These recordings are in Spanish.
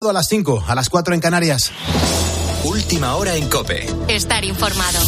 A las 5, a las 4 en Canarias. Última hora en Cope. Estar informado.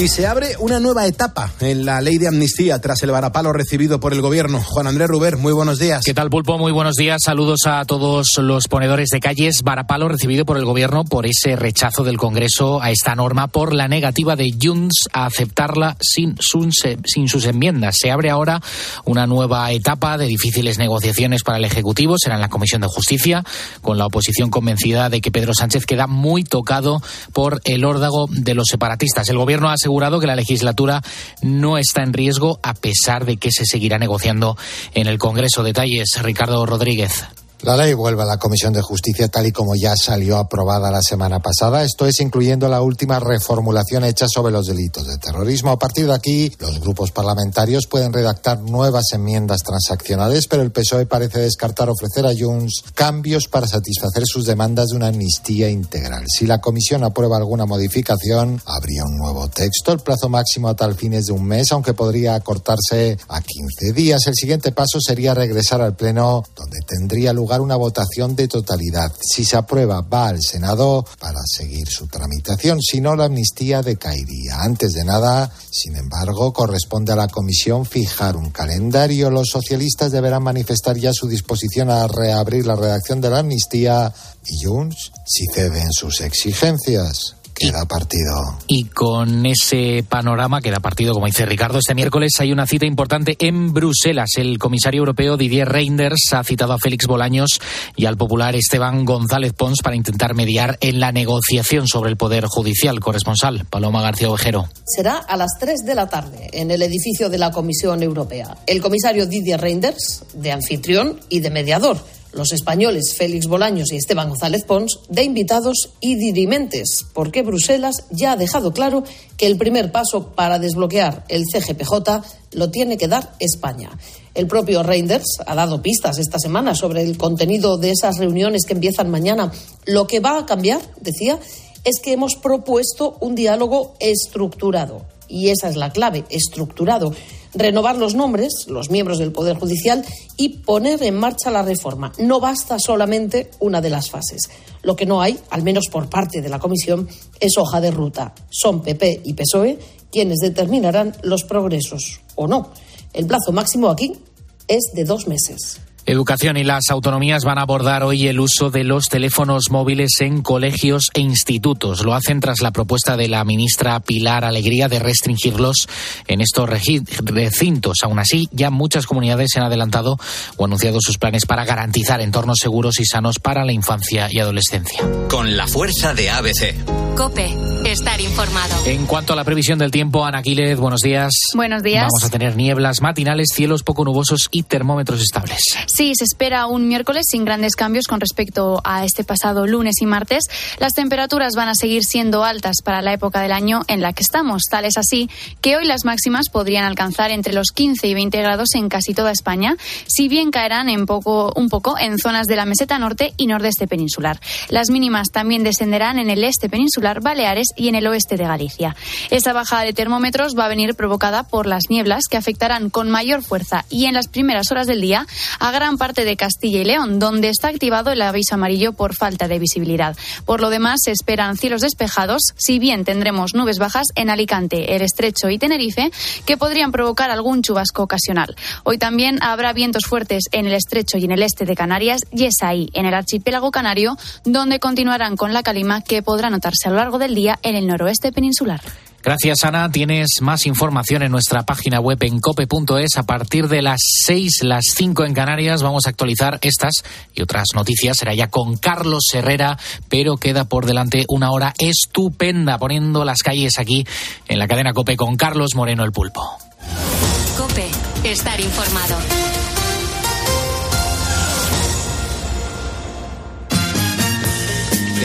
Y se abre una nueva etapa en la ley de amnistía tras el varapalo recibido por el gobierno. Juan Andrés Ruber, muy buenos días. ¿Qué tal, Pulpo? Muy buenos días. Saludos a todos los ponedores de calles. Varapalo recibido por el gobierno por ese rechazo del Congreso a esta norma por la negativa de Junts a aceptarla sin sus, sin sus enmiendas. Se abre ahora una nueva etapa de difíciles negociaciones para el Ejecutivo. Será en la Comisión de Justicia, con la oposición convencida de que Pedro Sánchez queda muy tocado por el órdago de los separatistas. El gobierno ha asegurado que la legislatura no está en riesgo a pesar de que se seguirá negociando en el Congreso. Detalles, Ricardo Rodríguez. La ley vuelve a la Comisión de Justicia tal y como ya salió aprobada la semana pasada, esto es incluyendo la última reformulación hecha sobre los delitos de terrorismo. A partir de aquí, los grupos parlamentarios pueden redactar nuevas enmiendas transaccionales, pero el PSOE parece descartar ofrecer a Junts cambios para satisfacer sus demandas de una amnistía integral. Si la Comisión aprueba alguna modificación, habría un nuevo texto. El plazo máximo a tal fin es de un mes, aunque podría acortarse a 15 días. El siguiente paso sería regresar al Pleno, donde tendría lugar una votación de totalidad. Si se aprueba, va al Senado para seguir su tramitación. Si no, la amnistía decaería. Antes de nada, sin embargo, corresponde a la Comisión fijar un calendario. Los socialistas deberán manifestar ya su disposición a reabrir la redacción de la amnistía y Junts si ceden sus exigencias. Queda partido. Y con ese panorama queda partido, como dice Ricardo, este miércoles hay una cita importante en Bruselas. El comisario europeo Didier Reinders ha citado a Félix Bolaños y al popular Esteban González Pons para intentar mediar en la negociación sobre el Poder Judicial. Corresponsal, Paloma García Ovejero. Será a las 3 de la tarde en el edificio de la Comisión Europea. El comisario Didier Reinders, de anfitrión y de mediador los españoles Félix Bolaños y Esteban González Pons de invitados y dirimentes, porque Bruselas ya ha dejado claro que el primer paso para desbloquear el CGPJ lo tiene que dar España. El propio Reinders ha dado pistas esta semana sobre el contenido de esas reuniones que empiezan mañana. Lo que va a cambiar, decía, es que hemos propuesto un diálogo estructurado. Y esa es la clave, estructurado renovar los nombres, los miembros del Poder Judicial y poner en marcha la reforma. No basta solamente una de las fases. Lo que no hay, al menos por parte de la Comisión, es hoja de ruta. Son PP y PSOE quienes determinarán los progresos o no. El plazo máximo aquí es de dos meses. Educación y las autonomías van a abordar hoy el uso de los teléfonos móviles en colegios e institutos. Lo hacen tras la propuesta de la ministra Pilar Alegría de restringirlos en estos recintos. Aún así, ya muchas comunidades se han adelantado o anunciado sus planes para garantizar entornos seguros y sanos para la infancia y adolescencia. Con la fuerza de ABC. Cope, estar informado. En cuanto a la previsión del tiempo, Ana Quílez, buenos días. Buenos días. Vamos a tener nieblas matinales, cielos poco nubosos y termómetros estables. Sí, se espera un miércoles sin grandes cambios con respecto a este pasado lunes y martes. Las temperaturas van a seguir siendo altas para la época del año en la que estamos. Tal es así que hoy las máximas podrían alcanzar entre los 15 y 20 grados en casi toda España, si bien caerán en poco, un poco en zonas de la meseta norte y nordeste peninsular. Las mínimas también descenderán en el este peninsular, Baleares y en el oeste de Galicia. Esa bajada de termómetros va a venir provocada por las nieblas que afectarán con mayor fuerza y en las primeras horas del día a gran parte de Castilla y León, donde está activado el aviso amarillo por falta de visibilidad. Por lo demás, se esperan cielos despejados, si bien tendremos nubes bajas en Alicante, el Estrecho y Tenerife, que podrían provocar algún chubasco ocasional. Hoy también habrá vientos fuertes en el Estrecho y en el este de Canarias, y es ahí, en el archipiélago canario, donde continuarán con la calima que podrá notarse a lo largo del día en el noroeste peninsular. Gracias, Ana. Tienes más información en nuestra página web en cope.es. A partir de las 6, las 5 en Canarias, vamos a actualizar estas y otras noticias. Será ya con Carlos Herrera, pero queda por delante una hora estupenda poniendo las calles aquí en la cadena Cope con Carlos Moreno el Pulpo. Cope, estar informado.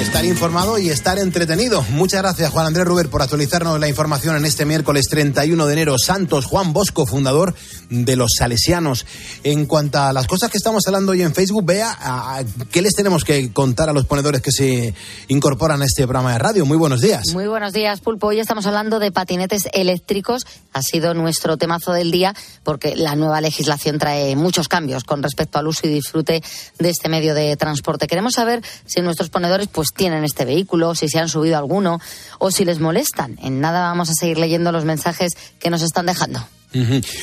Estar informado y estar entretenido. Muchas gracias, Juan Andrés Ruber, por actualizarnos la información en este miércoles 31 de enero. Santos Juan Bosco, fundador de los Salesianos. En cuanto a las cosas que estamos hablando hoy en Facebook, vea qué les tenemos que contar a los ponedores que se incorporan a este programa de radio. Muy buenos días. Muy buenos días, Pulpo. Hoy estamos hablando de patinetes eléctricos. Ha sido nuestro temazo del día porque la nueva legislación trae muchos cambios con respecto al uso y disfrute de este medio de transporte. Queremos saber si nuestros ponedores pues tienen este vehículo, si se han subido alguno o si les molestan. En nada vamos a seguir leyendo los mensajes que nos están dejando.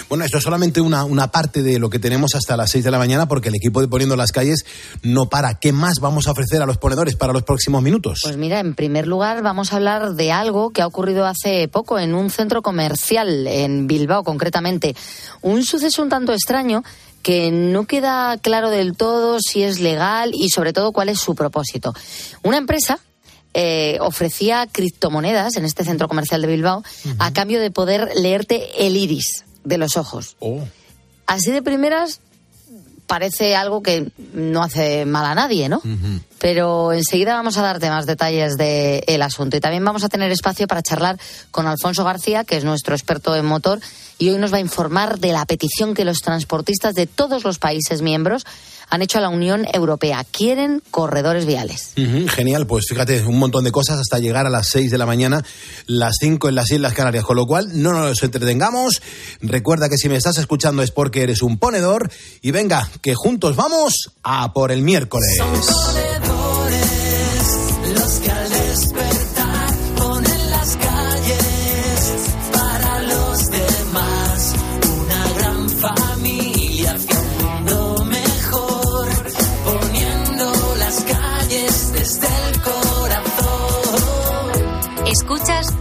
Bueno, esto es solamente una, una parte de lo que tenemos hasta las 6 de la mañana porque el equipo de Poniendo las Calles no para. ¿Qué más vamos a ofrecer a los ponedores para los próximos minutos? Pues mira, en primer lugar vamos a hablar de algo que ha ocurrido hace poco en un centro comercial en Bilbao concretamente. Un suceso un tanto extraño que no queda claro del todo si es legal y sobre todo cuál es su propósito. Una empresa eh, ofrecía criptomonedas en este centro comercial de Bilbao a cambio de poder leerte el iris de los ojos. Oh. Así de primeras parece algo que no hace mal a nadie, ¿no? Pero enseguida vamos a darte más detalles del asunto y también vamos a tener espacio para charlar con Alfonso García, que es nuestro experto en motor, y hoy nos va a informar de la petición que los transportistas de todos los países miembros han hecho a la Unión Europea. Quieren corredores viales. genial, pues fíjate, un montón de cosas hasta llegar a las 6 de la mañana, las 5 en las Islas Canarias, con lo cual no nos entretengamos. Recuerda que si me estás escuchando es porque eres un ponedor y venga, que juntos vamos a por el miércoles.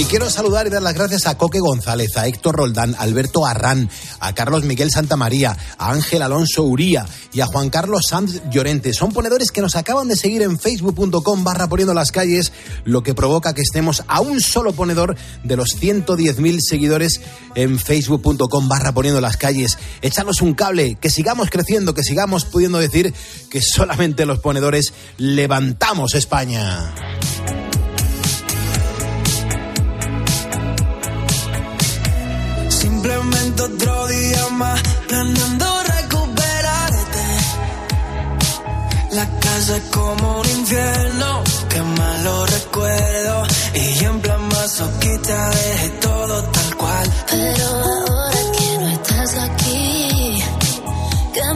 Y quiero saludar y dar las gracias a Coque González, a Héctor Roldán, a Alberto Arrán, a Carlos Miguel Santamaría, a Ángel Alonso Uría y a Juan Carlos Sanz Llorente. Son ponedores que nos acaban de seguir en facebook.com barra poniendo las calles, lo que provoca que estemos a un solo ponedor de los 110.000 seguidores en facebook.com barra poniendo las calles. Échanos un cable, que sigamos creciendo, que sigamos pudiendo decir que solamente los ponedores levantamos España. Simplemente otro día más, planeando recuperarte. La casa es como un infierno, que malo recuerdo. Y en plan masoquista dejé todo tal cual. Pero ahora que no estás aquí, que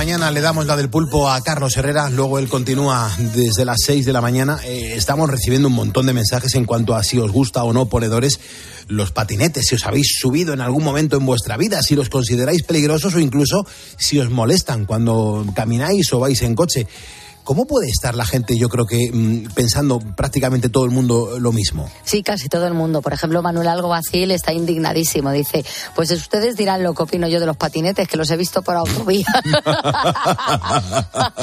mañana le damos la del pulpo a Carlos Herrera, luego él continúa desde las 6 de la mañana. Eh, estamos recibiendo un montón de mensajes en cuanto a si os gusta o no, ponedores, los patinetes, si os habéis subido en algún momento en vuestra vida, si los consideráis peligrosos o incluso si os molestan cuando camináis o vais en coche. ¿Cómo puede estar la gente, yo creo que mm, pensando prácticamente todo el mundo lo mismo? Sí, casi todo el mundo. Por ejemplo, Manuel Alguacil está indignadísimo. Dice, pues ustedes dirán lo que opino yo de los patinetes, que los he visto por autovía.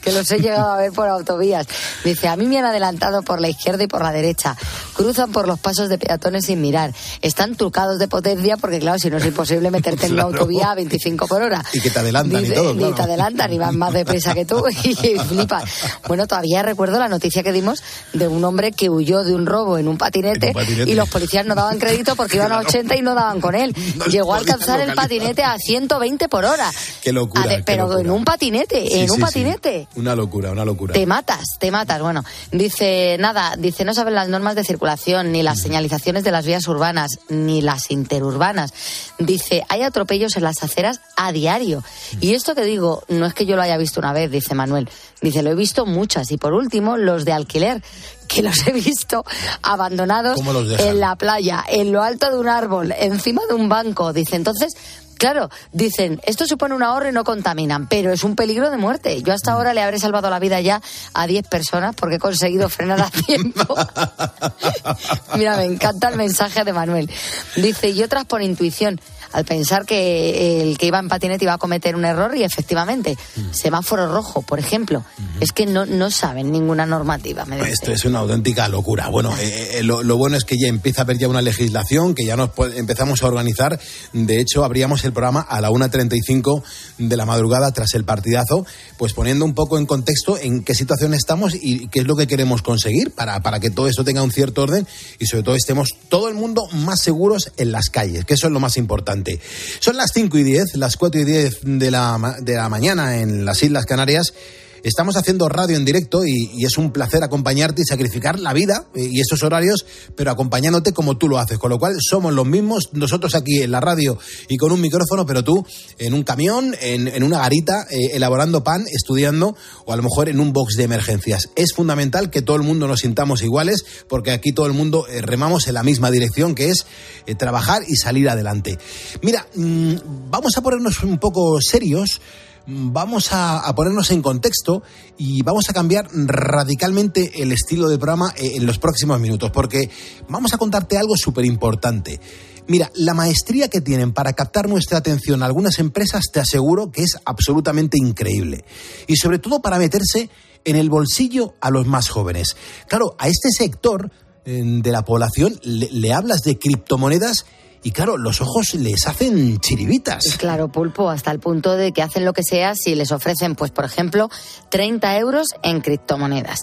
que los he llegado a ver por autovías. Dice, a mí me han adelantado por la izquierda y por la derecha. Cruzan por los pasos de peatones sin mirar. Están trucados de potencia porque, claro, si no es imposible meterte en una autovía a 25 por hora. Y que te adelantan y todo, Ni te adelantan y van más deprisa que tú. Y que flipa. Bueno, todavía recuerdo la noticia que dimos de un hombre que huyó de un robo en un patinete, En un patinete. y los policías no daban crédito porque iban a 80 y no daban con él. No Llegó a alcanzar el patinete a 120 por hora. Qué locura, qué pero locura. en un patinete, Sí, en un sí. patinete. Una locura, una locura. Te matas, te matas. Bueno, dice nada, dice no saben las normas de circulación, ni las señalizaciones de las vías urbanas, ni las interurbanas. Dice, hay atropellos en las aceras a diario. Y esto que digo, no es que yo lo haya visto una vez, dice Manuel. Dice, lo he visto muchas. Y por último, los de alquiler, que los he visto abandonados en la playa, en lo alto de un árbol, encima de un banco. Dice, entonces, claro, dicen, esto supone un ahorro y no contaminan, pero es un peligro de muerte. Yo hasta ahora le habré salvado la vida ya a 10 personas porque he conseguido frenar a tiempo. Mira, me encanta el mensaje de Manuel. Dice, y otras por intuición, al pensar que el que iba en patinete iba a cometer un error y efectivamente, semáforo rojo, por ejemplo, es que no, no saben ninguna normativa. Me dice. Esto es una auténtica locura. Bueno, eh, eh, lo, lo bueno es que ya empieza a haber ya una legislación, que ya nos empezamos a organizar. De hecho, abríamos el programa a la 1.35 de la madrugada tras el partidazo, pues poniendo un poco en contexto en qué situación estamos y qué es lo que queremos conseguir para, para que todo esto tenga un cierto orden y sobre todo estemos todo el mundo más seguros en las calles, que eso es lo más importante. Son las 5 y 10, las 4 y 10 de la, de la mañana en las Islas Canarias. Estamos haciendo radio en directo y, es un placer acompañarte y sacrificar la vida eh, y esos horarios, pero acompañándote como tú lo haces. Con lo cual somos los mismos, nosotros aquí en la radio y con un micrófono, pero tú en un camión, en, una garita, eh, elaborando pan, estudiando o a lo mejor en un box de emergencias. Es fundamental que todo el mundo nos sintamos iguales porque aquí todo el mundo eh, remamos en la misma dirección, que es trabajar y salir adelante. Mira, mm, vamos a ponernos un poco serios vamos a, ponernos en contexto y vamos a cambiar radicalmente el estilo del programa eh, en los próximos minutos, porque vamos a contarte algo súper importante. Mira, la maestría que tienen para captar nuestra atención algunas empresas te aseguro que es absolutamente increíble. Y sobre todo para meterse en el bolsillo a los más jóvenes. Claro, a este sector eh, de la población le hablas de criptomonedas y claro, los ojos les hacen chiribitas. Claro, pulpo, hasta el punto de que hacen lo que sea si les ofrecen, pues, por ejemplo, 30 euros en criptomonedas.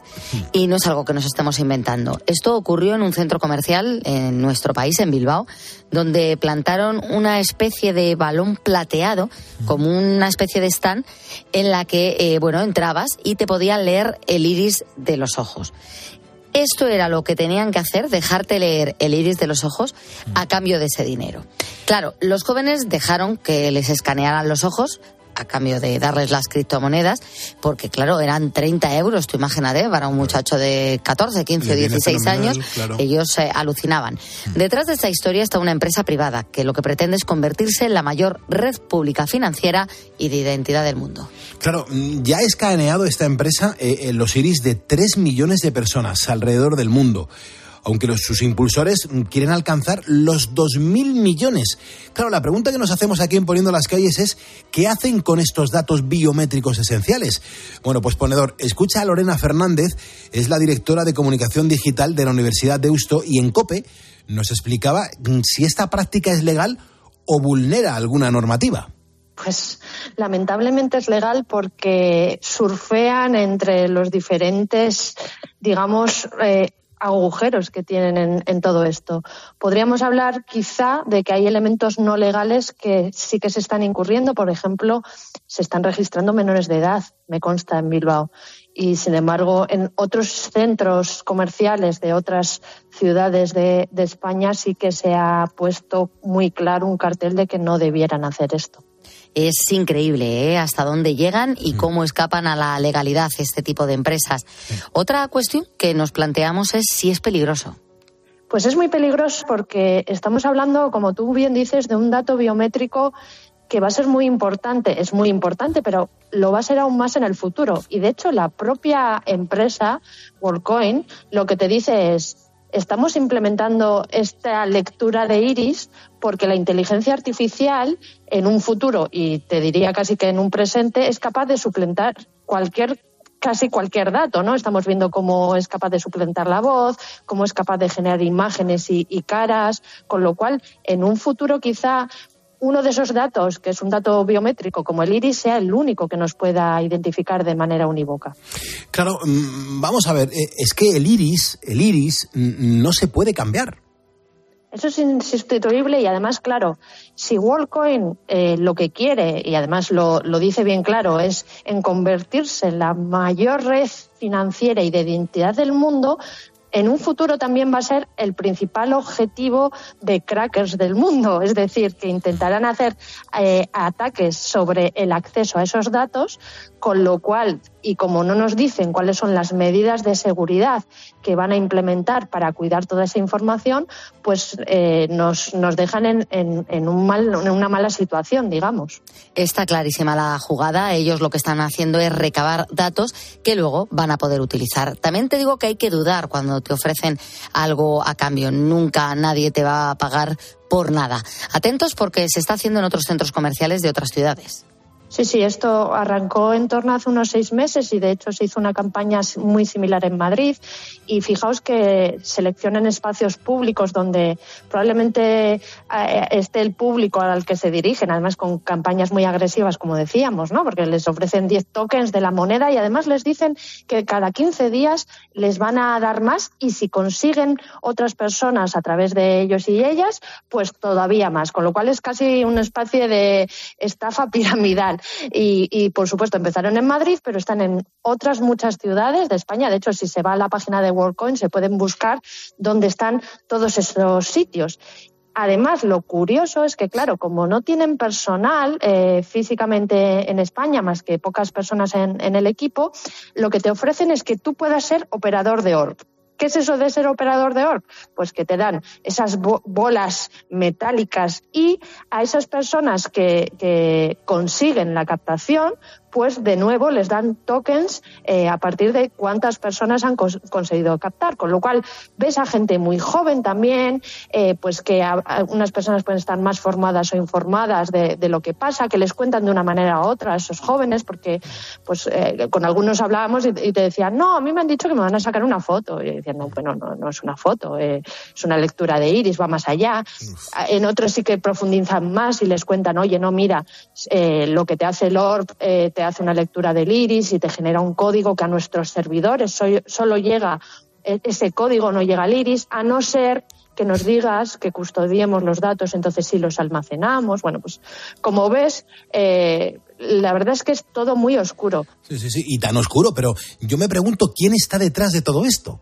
Y no es algo que nos estemos inventando. Esto ocurrió en un centro comercial en nuestro país, en Bilbao, donde plantaron una especie de balón plateado, como una especie de stand, en la que, eh, bueno, entrabas y te podían leer el iris de los ojos. Esto era lo que tenían que hacer, dejarte leer el iris de los ojos a cambio de ese dinero. Claro, los jóvenes dejaron que les escanearan los ojos a cambio de darles las criptomonedas, porque claro, eran 30 euros, tú imagínate, para un muchacho de 14, 15 o Le viene 16 fenomenal, años, claro. ellos eh, alucinaban. Detrás de esta historia está una empresa privada que lo que pretende es convertirse en la mayor red pública financiera y de identidad del mundo. Claro, mm, ya ha escaneado esta empresa eh, eh, los iris de 3 millones de personas alrededor del mundo. Aunque sus impulsores mm, quieren alcanzar los 2.000 millones. Claro, la pregunta que nos hacemos aquí en Poniendo las Calles es, ¿qué hacen con estos datos biométricos esenciales? Bueno, pues ponedor, escucha a Lorena Fernández, es la directora de comunicación digital de la Universidad de Eusto y en COPE nos explicaba mm, si esta práctica es legal o vulnera alguna normativa. Pues lamentablemente es legal porque surfean entre los diferentes, digamos, eh, agujeros que tienen en, en todo esto. Podríamos hablar quizá de que hay elementos no legales que sí que se están incurriendo. Por ejemplo, se están registrando menores de edad, me consta en Bilbao. Y sin embargo, en otros centros comerciales de otras ciudades de, de España sí que se ha puesto muy claro un cartel de que no debieran hacer esto. Es increíble ¿eh? hasta dónde llegan y cómo escapan a la legalidad este tipo de empresas. Otra cuestión que nos planteamos es si es peligroso. Pues es muy peligroso porque estamos hablando, como tú bien dices, de un dato biométrico que va a ser muy importante, es muy importante, pero lo va a ser aún más en el futuro. Y de hecho, la propia empresa, WorldCoin, lo que te dice es, estamos implementando esta lectura de iris porque la inteligencia artificial en un futuro, y te diría casi que en un presente, es capaz de suplantar cualquier casi cualquier dato, ¿no? Estamos viendo cómo es capaz de suplantar la voz, cómo es capaz de generar imágenes y, y caras, con lo cual en un futuro quizá uno de esos datos, que es un dato biométrico como el iris, sea el único que nos pueda identificar de manera unívoca. Claro, mm, vamos a ver, eh, es que el iris, el iris mm, no se puede cambiar. Eso es insustituible y además, claro, si WorldCoin eh, lo que quiere, y además lo, lo, dice bien claro, es en convertirse en la mayor red financiera y de identidad del mundo, en un futuro también va a ser el principal objetivo de crackers del mundo, es decir, que intentarán hacer eh, ataques sobre el acceso a esos datos, con lo cual, y como no nos dicen cuáles son las medidas de seguridad que van a implementar para cuidar toda esa información, pues eh, nos, nos, dejan en, en, en, un mal, en una mala situación, digamos. Está clarísima la jugada. Ellos lo que están haciendo es recabar datos que luego van a poder utilizar. También te digo que hay que dudar cuando te ofrecen algo a cambio. Nunca nadie te va a pagar por nada. Atentos porque se está haciendo en otros centros comerciales de otras ciudades. Sí, sí, esto arrancó en torno a hace unos seis meses y de hecho se hizo una campaña muy similar en Madrid. Y fijaos que seleccionan espacios públicos donde probablemente eh, esté el público al que se dirigen, además con campañas muy agresivas, como decíamos, ¿no? Porque les ofrecen 10 tokens de la moneda y además les dicen que cada 15 días les van a dar más y si consiguen otras personas a través de ellos y ellas, pues todavía más. Con lo cual es casi una especie de estafa piramidal. Y, por supuesto, empezaron en Madrid, pero están en otras muchas ciudades de España. De hecho, si se va a la página de WorldCoin, se pueden buscar dónde están todos esos sitios. Además, lo curioso es que, claro, como no tienen personal eh, físicamente en España, más que pocas personas en, en el equipo, lo que te ofrecen es que tú puedas ser operador de orb. ¿Qué es eso de ser operador de orb? Pues que te dan esas bo bolas metálicas y a esas personas que consiguen la captación, pues de nuevo les dan tokens eh, a partir de cuántas personas han cons conseguido captar. Con lo cual ves a gente muy joven también, eh, pues que a, a unas personas pueden estar más formadas o informadas de, de, lo que pasa, que les cuentan de una manera u otra a esos jóvenes, porque pues eh, con algunos hablábamos y, y, te decían, no, a mí me han dicho que me van a sacar una foto. Y decían, no, bueno, no, no es una foto, es una lectura de iris, va más allá. Uf. En otros sí que profundizan más y les cuentan, oye, no, mira, eh, lo que te hace el ORB te hace una lectura del iris y te genera un código que a nuestros servidores solo llega, e, ese código no llega al iris, a no ser que nos digas que custodiemos los datos, entonces sí los almacenamos. Bueno, pues como ves, eh, la verdad es que es todo muy oscuro. Sí, sí, sí, y tan oscuro, pero yo me pregunto quién está detrás de todo esto.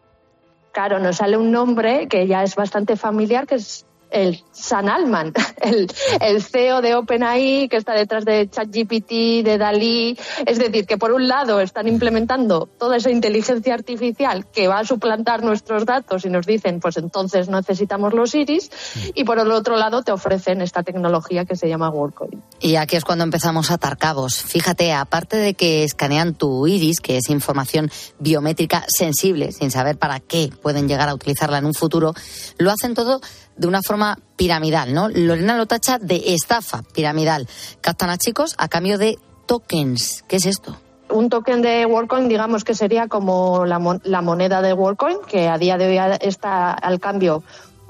Claro, nos sale un nombre que ya es bastante familiar, que es el San Alman, el, CEO de OpenAI que está detrás de ChatGPT, de Dalí. Es decir, que por un lado están implementando toda esa inteligencia artificial que va a suplantar nuestros datos y nos dicen, pues entonces necesitamos los iris, y por el otro lado te ofrecen esta tecnología que se llama WorldCoin. Y aquí es cuando empezamos a atar cabos. Fíjate, aparte de que escanean tu iris, que es información biométrica sensible, sin saber para qué pueden llegar a utilizarla en un futuro, lo hacen todo de una forma piramidal, ¿no? Lorena lo tacha de estafa piramidal. Captan a chicos a cambio de tokens. ¿Qué es esto? Un token de WorldCoin, digamos que sería como la, mon la moneda de WorldCoin, que a día de hoy está al cambio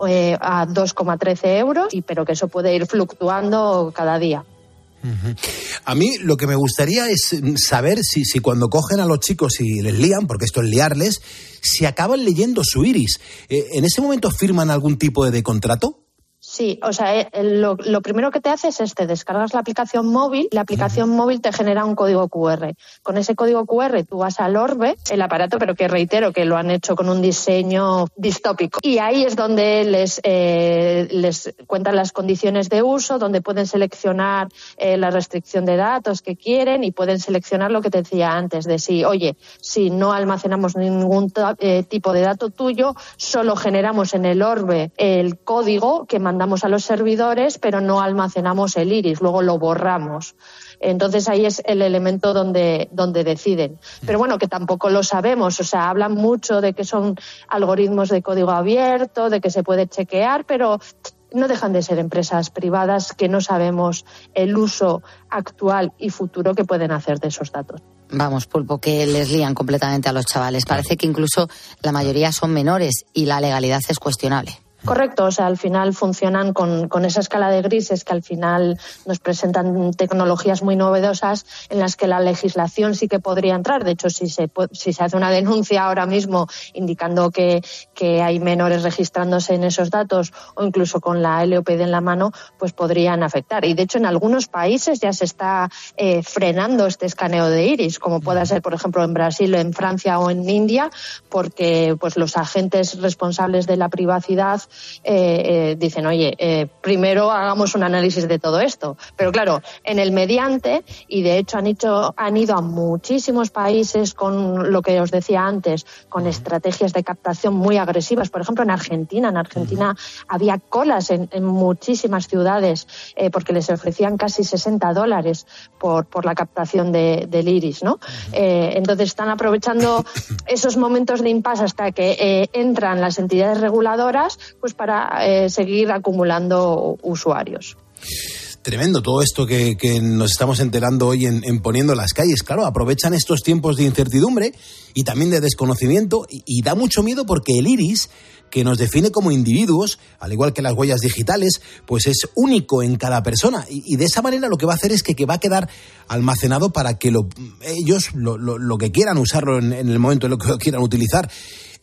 eh, a 2,13 euros, y, pero que eso puede ir fluctuando cada día. A mí lo que me gustaría es saber si, si, cuando cogen a los chicos y les lían, porque esto es liarles, si acaban leyendo su iris. Eh, ¿En ese momento firman algún tipo de contrato? Sí, o sea, eh, lo, lo, primero que te hace es este, descargas la aplicación móvil, la aplicación uh -huh. móvil te genera un código QR. Con ese código QR tú vas al Orbe, el aparato, pero que reitero que lo han hecho con un diseño distópico. Y ahí es donde les, eh, les cuentan las condiciones de uso, donde pueden seleccionar eh, la restricción de datos que quieren y pueden seleccionar lo que te decía antes, de si, oye, si no almacenamos ningún eh, tipo de dato tuyo, solo generamos en el Orbe el código que mandamos mandamos a los servidores, pero no almacenamos el iris, luego lo borramos. Entonces ahí es el elemento donde, donde deciden. Pero bueno, que tampoco lo sabemos. O sea, hablan mucho de que son algoritmos de código abierto, de que se puede chequear, pero no dejan de ser empresas privadas que no sabemos el uso actual y futuro que pueden hacer de esos datos. Vamos, pulpo, que les lían completamente a los chavales. Parece que incluso la mayoría son menores y la legalidad es cuestionable. Correcto, o sea, al final funcionan con, esa escala de grises que al final nos presentan tecnologías muy novedosas en las que la legislación sí que podría entrar. De hecho, si se, si se hace una denuncia ahora mismo indicando que, que hay menores registrándose en esos datos o incluso con la LOPD en la mano, pues podrían afectar. Y de hecho, en algunos países ya se está eh, frenando este escaneo de iris, como pueda ser, por ejemplo, en Brasil, en Francia o en India, porque pues los agentes responsables de la privacidad eh, eh, dicen, oye, eh, primero hagamos un análisis de todo esto. Pero claro, en el mediante, y de hecho han, hecho, han ido a muchísimos países con lo que os decía antes, con estrategias de captación muy agresivas. Por ejemplo, en Argentina, en Argentina había colas en, en muchísimas ciudades eh, porque les ofrecían casi 60 dólares por, por la captación de, del iris, ¿no? Entonces están aprovechando esos momentos de impasse hasta que entran las entidades reguladoras, pues para eh, seguir acumulando usuarios. Tremendo todo esto que, nos estamos enterando hoy en, en, Poniendo las calles. Claro, aprovechan estos tiempos de incertidumbre y también de desconocimiento y, da mucho miedo porque el iris que nos define como individuos, al igual que las huellas digitales, pues es único en cada persona. Y, de esa manera lo que va a hacer es que, que va a quedar almacenado para que lo, ellos lo, lo, lo, que quieran usarlo en, en el momento en lo que lo quieran utilizar.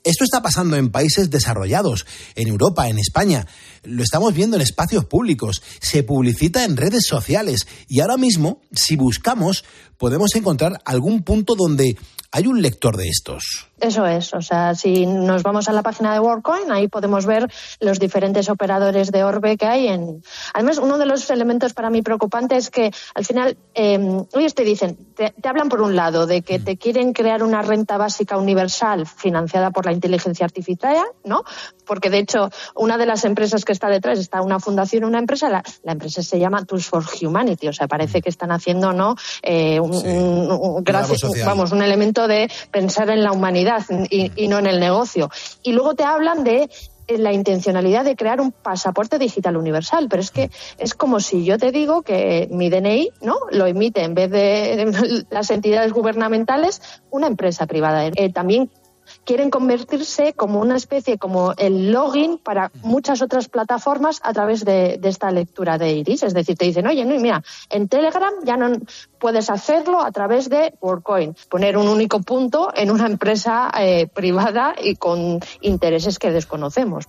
Esto está pasando en países desarrollados, en Europa, en España. Lo estamos viendo en espacios públicos, se publicita en redes sociales y ahora mismo, si buscamos, podemos encontrar algún punto donde hay un lector de estos. Eso es, o sea, si nos vamos a la página de WorldCoin, ahí podemos ver los diferentes operadores de Orbe que hay. En... Además, uno de los elementos para mí preocupante es que al final, eh, ellos te dicen, te, te, hablan por un lado de que te quieren crear una renta básica universal financiada por la inteligencia artificial, ¿no? Porque de hecho, una de las empresas que está detrás está una fundación, una empresa, la, la empresa se llama Tools for Humanity, o sea, parece que están haciendo, ¿no? Eh, un, sí. un, un, gracias, vamos, un elemento de pensar en la humanidad y, no en el negocio. Y luego te hablan de la intencionalidad de crear un pasaporte digital universal, pero es que es como si yo te digo que mi DNI, ¿no? Lo emite en vez de las entidades gubernamentales una empresa privada. Eh, también quieren convertirse como una especie, como el login para muchas otras plataformas a través de, esta lectura de iris. Es decir, te dicen, oye, no, mira, en Telegram ya no puedes hacerlo a través de WorldCoin, poner un único punto en una empresa eh, privada y con intereses que desconocemos.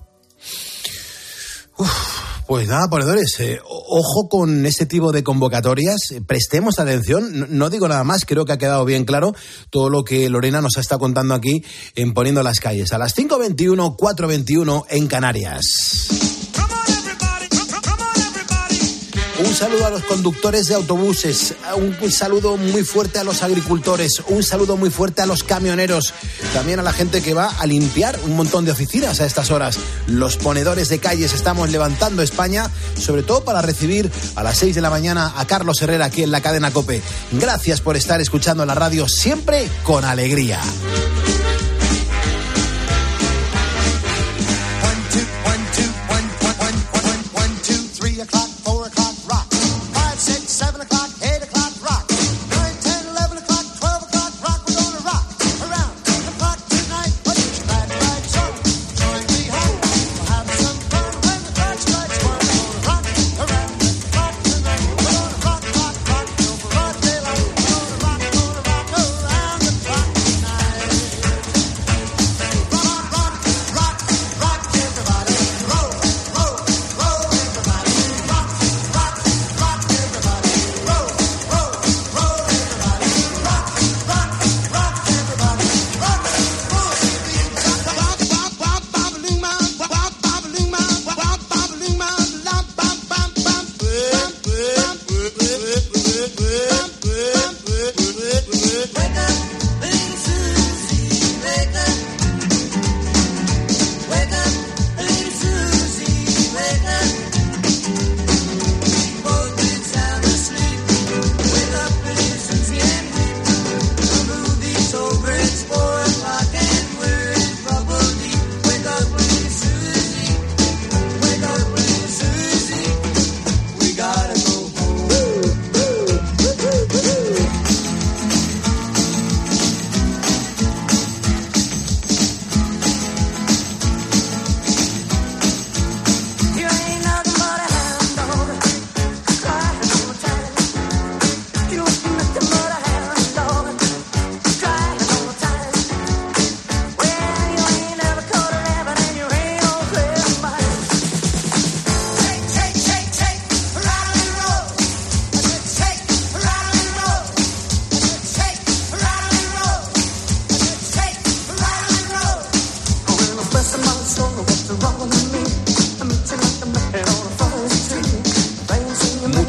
Uf. Pues nada, ponedores, eh, ojo con este tipo de convocatorias, prestemos atención, no, no, digo nada más, creo que ha quedado bien claro todo lo que Lorena nos estado contando aquí en Poniendo las calles. A las 5.21, 4.21 en Canarias. Un saludo a los conductores de autobuses, un saludo muy fuerte a los agricultores, un saludo muy fuerte a los camioneros, también a la gente que va a limpiar un montón de oficinas a estas horas. Los ponedores de calles estamos levantando España, sobre todo para recibir a las 6 de la mañana a Carlos Herrera aquí en la cadena Cope. Gracias por estar escuchando la radio siempre con alegría.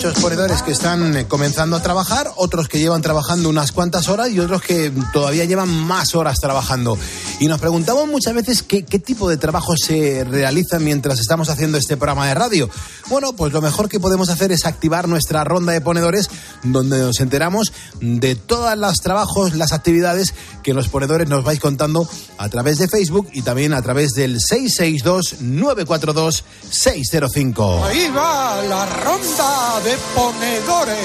Muchos ponedores que están eh, comenzando a trabajar, otros que llevan trabajando unas cuantas horas y otros que todavía llevan más horas trabajando. Y nos preguntamos muchas veces qué, qué tipo de trabajo se realiza mientras estamos haciendo este programa de radio. Bueno, pues lo mejor que podemos hacer es activar nuestra ronda de ponedores donde nos enteramos de todos los trabajos, las actividades que los ponedores nos vais contando a través de Facebook y también a través del 662-942-605. Ahí va la ronda de ponedores.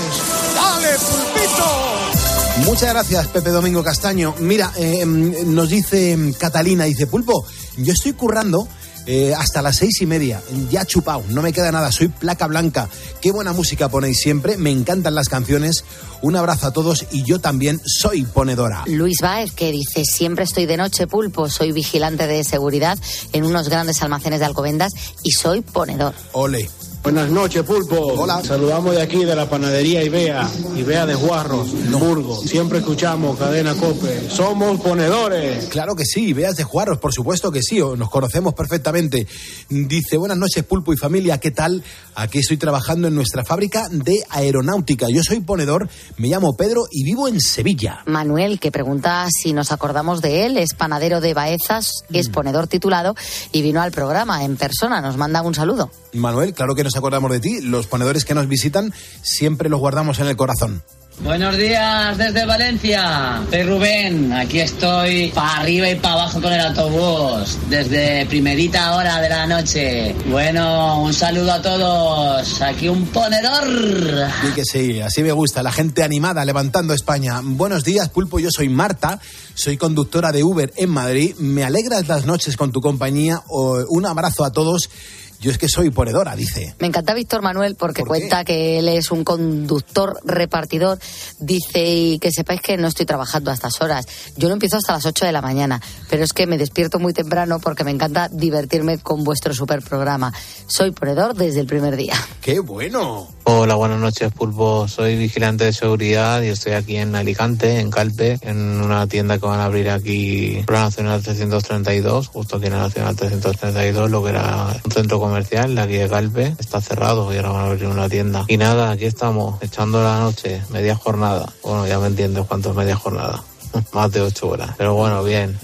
¡Dale, pulpito! Muchas gracias, Pepe Domingo Castaño. Mira, eh, nos dice Catalina, dice Pulpo, yo estoy currando eh, hasta las seis y media, ya chupado, no me queda nada, soy placa blanca. Qué buena música ponéis siempre, me encantan las canciones. Un abrazo a todos y yo también soy ponedora. Luis Baez, que dice, siempre estoy de noche pulpo, soy vigilante de seguridad en unos grandes almacenes de Alcobendas y soy ponedor. Ole. Buenas noches, Pulpo. Hola. Saludamos de aquí de la panadería Ibea, Ibea de Juarros, Burgos. Siempre escuchamos Cadena Cope. Somos ponedores. Claro que sí, veas de Juarros, por supuesto que sí, nos conocemos perfectamente. Dice, buenas noches, Pulpo y familia, ¿qué tal? Aquí estoy trabajando en nuestra fábrica de aeronáutica. Yo soy ponedor, me llamo Pedro y vivo en Sevilla. Manuel, que pregunta si nos acordamos de él, es panadero de Baezas, es ponedor titulado y vino al programa en persona. Nos manda un saludo. Manuel, claro que nos acordamos de ti. Los ponedores que nos visitan siempre los guardamos en el corazón. Buenos días desde Valencia. Soy Rubén. Aquí estoy para arriba y para abajo con el autobús. Desde primerita hora de la noche. Bueno, un saludo a todos. Aquí un ponedor. Y que sí, así me gusta. La gente animada levantando España. Buenos días, Pulpo. Yo soy Marta. Soy conductora de Uber en Madrid. Me alegras las noches con tu compañía. Un abrazo a todos. Yo es que soy ponedora, dice. Me encanta Víctor Manuel porque cuenta que él es un conductor repartidor. Dice y que sepáis que no estoy trabajando a estas horas. Yo no empiezo hasta las 8 de la mañana, pero es que me despierto muy temprano porque me encanta divertirme con vuestro super programa. Soy ponedor desde el primer día. ¡Qué bueno! Hola, buenas noches, Pulpo. Soy vigilante de seguridad y estoy aquí en Alicante, en Calpe, en una tienda que van a abrir aquí por la Nacional 332, justo aquí en la Nacional 332, lo que era un centro comercial de aquí de Calpe. Está cerrado y ahora van a abrir una tienda. Y nada, aquí estamos, echando la noche, media jornada. Bueno, ya me entiendes cuánto es media jornada. Más de ocho horas. Pero bueno, bien.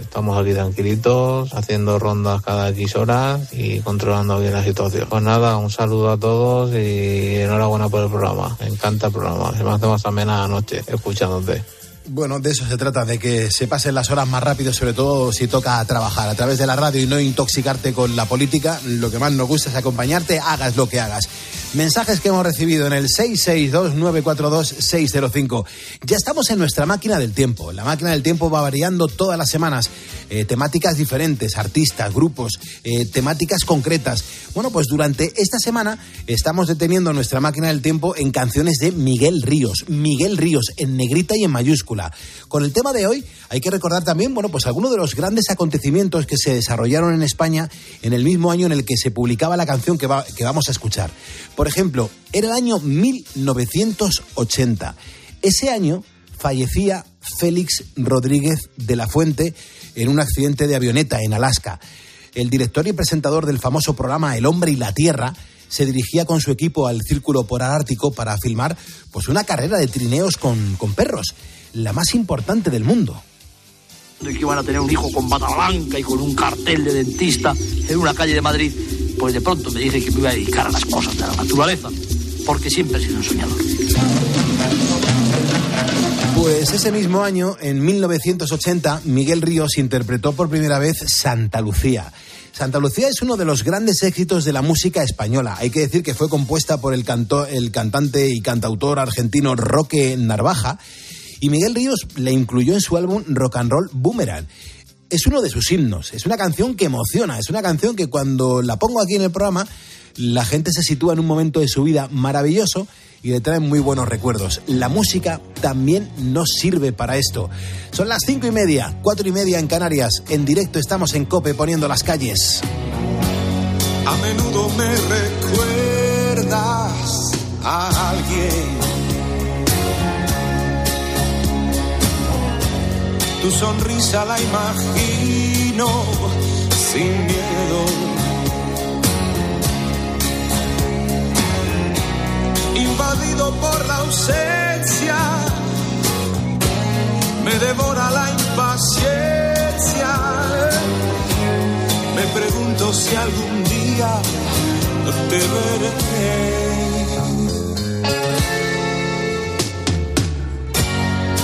Estamos aquí tranquilitos, haciendo rondas cada X horas y controlando bien la situación. Pues nada, un saludo a todos y enhorabuena por el programa. Me encanta el programa. Se me hace más amena la noche escuchándote. Bueno, de eso se trata, de que se pasen las horas más rápido, sobre todo si toca trabajar a través de la radio y no intoxicarte con la política. Lo que más nos gusta es acompañarte, hagas lo que hagas. Mensajes que hemos recibido en el 662-942-605. Ya estamos en nuestra máquina del tiempo. La máquina del tiempo va variando todas las semanas. Eh, temáticas diferentes, artistas, grupos, eh, temáticas concretas. Bueno, pues durante esta semana estamos deteniendo nuestra máquina del tiempo en canciones de Miguel Ríos. Miguel Ríos, en negrita y en mayúscula. Con el tema de hoy hay que recordar también, bueno, pues algunos de los grandes acontecimientos que se desarrollaron en España en el mismo año en el que se publicaba la canción que, va- que vamos a escuchar. Ejemplo, era el año 1980. Ese año fallecía Félix Rodríguez de la Fuente en un accidente de avioneta en Alaska. El director y presentador del famoso programa El hombre y la tierra se dirigía con su equipo al Círculo Polar Ártico para filmar pues una carrera de trineos con, perros, la más importante del mundo. de que iban a tener un hijo con bata blanca y con un cartel de dentista en una calle de Madrid, pues de pronto me dije que me iba a dedicar a las cosas de la naturaleza, porque siempre he sido un soñador. Pues ese mismo año, en 1980, Miguel Ríos interpretó por primera vez Santa Lucía. Santa Lucía es uno de los grandes éxitos de la música española. Hay que decir que fue compuesta por el, canto- el cantante y cantautor argentino Roque Narvaja y Miguel Ríos le incluyó en su álbum Rock and Roll Boomerang. Es uno de sus himnos, es una canción que emociona, es una canción que cuando la pongo aquí en el programa, la gente se sitúa en un momento de su vida maravilloso y le traen muy buenos recuerdos. La música también nos sirve para esto. Son las cinco y media, cuatro y media en Canarias. En directo estamos en Cope poniendo las calles. A menudo me recuerdas a alguien. Tu sonrisa la imagino sin miedo. Mundo por la ausencia. Me devora la impaciencia. Me pregunto si algún día te veré.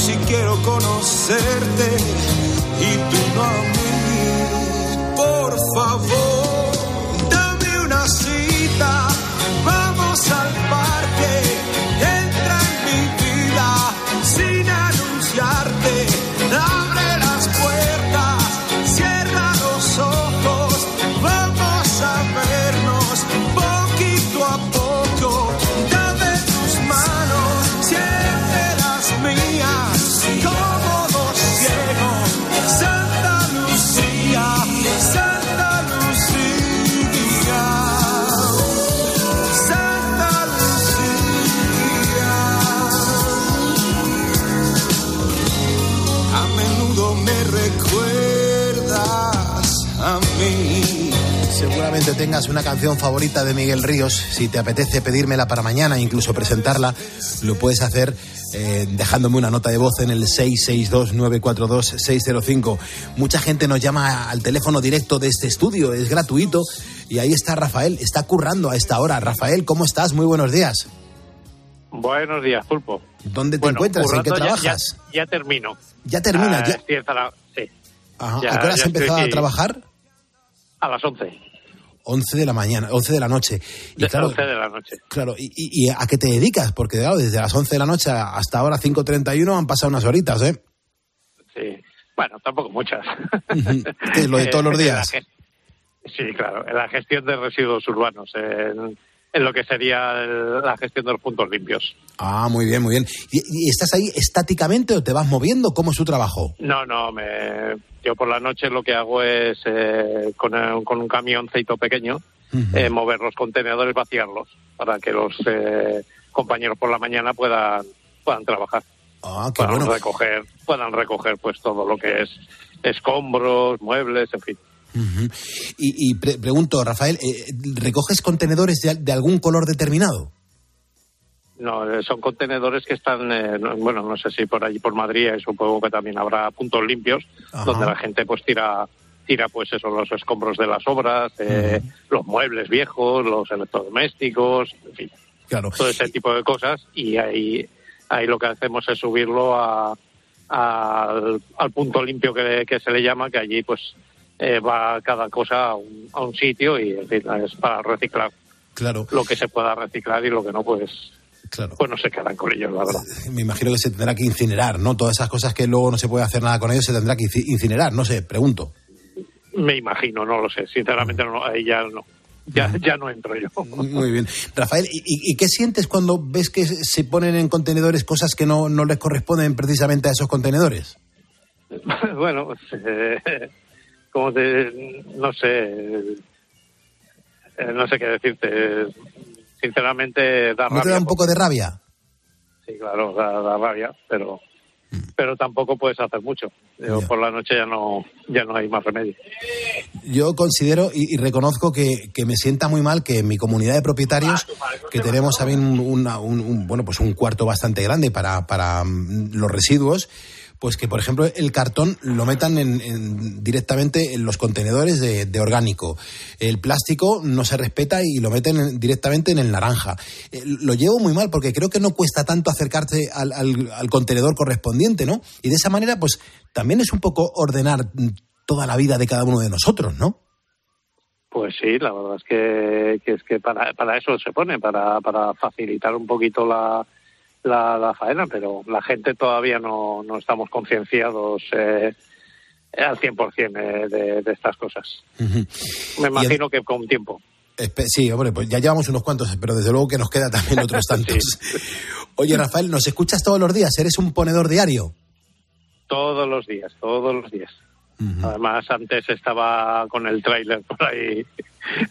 Sí quiero conocerte y tú no a mí. Por favor, tengas una canción favorita de Miguel Ríos. Si te apetece pedírmela para mañana, incluso presentarla, lo puedes hacer eh, dejándome una nota de voz en el 662-942-605. Mucha gente nos llama al teléfono directo de este estudio, es gratuito. Y ahí está Rafael, está currando a esta hora. Rafael, ¿cómo estás? Muy buenos días. Buenos días, Pulpo. ¿Dónde te Bueno, encuentras? ¿En qué ya- trabajas? Ya, ya termino. Ya terminas, Ah, ya. hasta la- sí. Ajá. ya- ¿A qué hora has empezado a trabajar? A las 11. 11 de la mañana, 11 de la noche. Y claro, 11 de la noche. Claro, ¿y, y- y a qué te dedicas? Porque claro, desde las 11 de la noche hasta ahora 5.31 han pasado unas horitas, ¿eh? Sí. Bueno, tampoco muchas. ¿Qué es lo de todos los días? Sí, claro. En la gestión de residuos urbanos. En, en lo que sería el- la gestión de los puntos limpios. Ah, muy bien, muy bien. ¿Y, y estás ahí estáticamente o te vas moviendo? ¿Cómo es su trabajo? No, no, me, yo por la noche lo que hago es eh, con, el- con un camioncito pequeño eh, mover los contenedores, vaciarlos, para que los eh, compañeros por la mañana puedan puedan trabajar, Ah, qué puedan bueno. recoger, puedan recoger pues todo lo que es escombros, muebles, en fin. Y, y pre- pregunto, Rafael, eh, ¿recoges contenedores de, de algún color determinado? No, eh, son contenedores que están, eh, no- bueno, no sé si por allí por Madrid, eh, supongo que también habrá puntos limpios Ajá. donde la gente pues tira tira pues eso los escombros de las obras, eh, los muebles viejos, los electrodomésticos, en fin, Claro. todo ese tipo de cosas y ahí ahí lo que hacemos es subirlo a, al, al punto limpio que, que se le llama, que allí pues eh, va cada cosa a un, a un sitio y en fin, es para reciclar Claro, lo que se pueda reciclar y lo que no pues claro. pues no se quedan con ellos, la verdad. Me imagino que se tendrá que incinerar, ¿no? Todas esas cosas que luego no se puede hacer nada con ellos se tendrá que inci- incinerar, no sé, pregunto. Me imagino, no lo sé. Sinceramente, no, ahí ya no. Ya, ya no entro yo. Muy bien. Rafael, ¿y, y- y qué sientes cuando ves que se ponen en contenedores cosas que no, no les corresponden precisamente a esos contenedores? bueno, pues, eh, como te, no sé, eh, no sé qué decirte. Sinceramente, da ¿No te rabia. da un poco de rabia? Sí, claro, da, da rabia, pero Mm. pero tampoco puedes hacer mucho. Por la noche ya no ya no hay más remedio. Yo considero y, y reconozco que, que me sienta muy mal que en mi comunidad de propietarios, que tenemos también un, una- un- un- bueno, pues un cuarto bastante grande para, para mm, los residuos, pues que, por ejemplo, el cartón lo metan en- en- directamente en los contenedores de, de orgánico. El plástico no se respeta y lo meten en- directamente en el naranja. Eh, lo llevo muy mal porque creo que no cuesta tanto acercarse al, al- al contenedor correspondiente, ¿no? Y de esa manera, pues también es un poco ordenar toda la vida de cada uno de nosotros, ¿no? Pues sí, la verdad es que, que es que para, para eso se pone, para, para facilitar un poquito la, la, la faena, pero la gente todavía no, no estamos concienciados eh, al 100% eh, de, de estas cosas. Me imagino que con tiempo. Sí, hombre, pues ya llevamos unos cuantos, pero desde luego que nos queda también otros tantos. Oye, Rafael, ¿nos escuchas todos los días? ¿Eres un ponedor diario? Todos los días, todos los días. Además, antes estaba con el tráiler por ahí,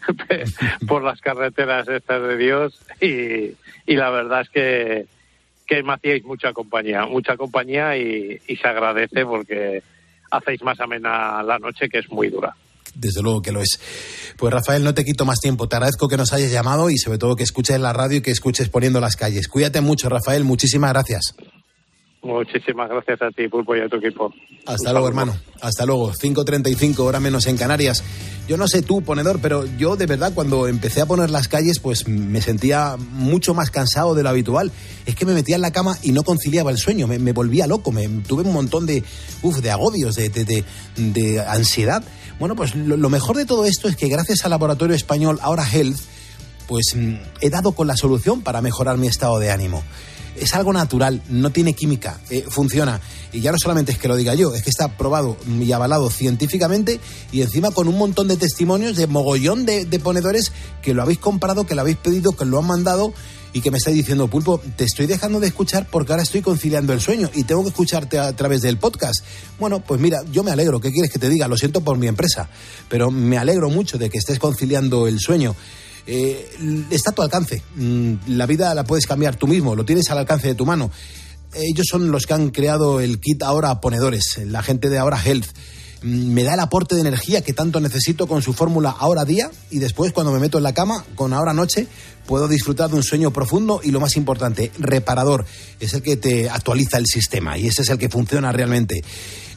por las carreteras estas de Dios, y, y la verdad es que, que me hacíais mucha compañía, mucha compañía y, y se agradece porque hacéis más amena la noche, que es muy dura. Desde luego que lo es. Pues Rafael, no te quito más tiempo. Te agradezco que nos hayas llamado y sobre todo que escuches la radio y que escuches poniendo las calles. Cuídate mucho, Rafael. Muchísimas gracias. Muchísimas gracias a ti, Pulpo, y a tu equipo. Hasta luego, hermano. Hasta luego. 5.35, hora menos en Canarias. Yo no sé tú, ponedor, pero yo de verdad cuando empecé a poner las calles, pues me sentía mucho más cansado de lo habitual. Es que me metía en la cama y no conciliaba el sueño, me, me volvía loco, me, tuve un montón de, uf, de agobios, de, de, de, de ansiedad. Bueno, pues lo, lo mejor de todo esto es que gracias al laboratorio español Ahora Health, pues mm, he dado con la solución para mejorar mi estado de ánimo es algo natural, no tiene química, eh, funciona. Y ya no solamente es que lo diga yo, es que está probado y avalado científicamente y encima con un montón de testimonios de mogollón de, de ponedores que lo habéis comprado, que lo habéis pedido, que lo han mandado y que me estáis diciendo, Pulpo, te estoy dejando de escuchar porque ahora estoy conciliando el sueño y tengo que escucharte a través del podcast. Bueno, pues mira, yo me alegro, ¿qué quieres que te diga? Lo siento por mi empresa, pero me alegro mucho de que estés conciliando el sueño. Eh, está a tu alcance. Mm, La vida la puedes cambiar tú mismo, lo tienes al alcance de tu mano. Ellos son los que han creado el kit Ahora Ponedores, la gente de Ahora Health. Mm, Me da el aporte de energía que tanto necesito con su fórmula Ahora Día y después cuando me meto en la cama con Ahora Noche puedo disfrutar de un sueño profundo y lo más importante, reparador. Es el que te actualiza el sistema y ese es el que funciona realmente.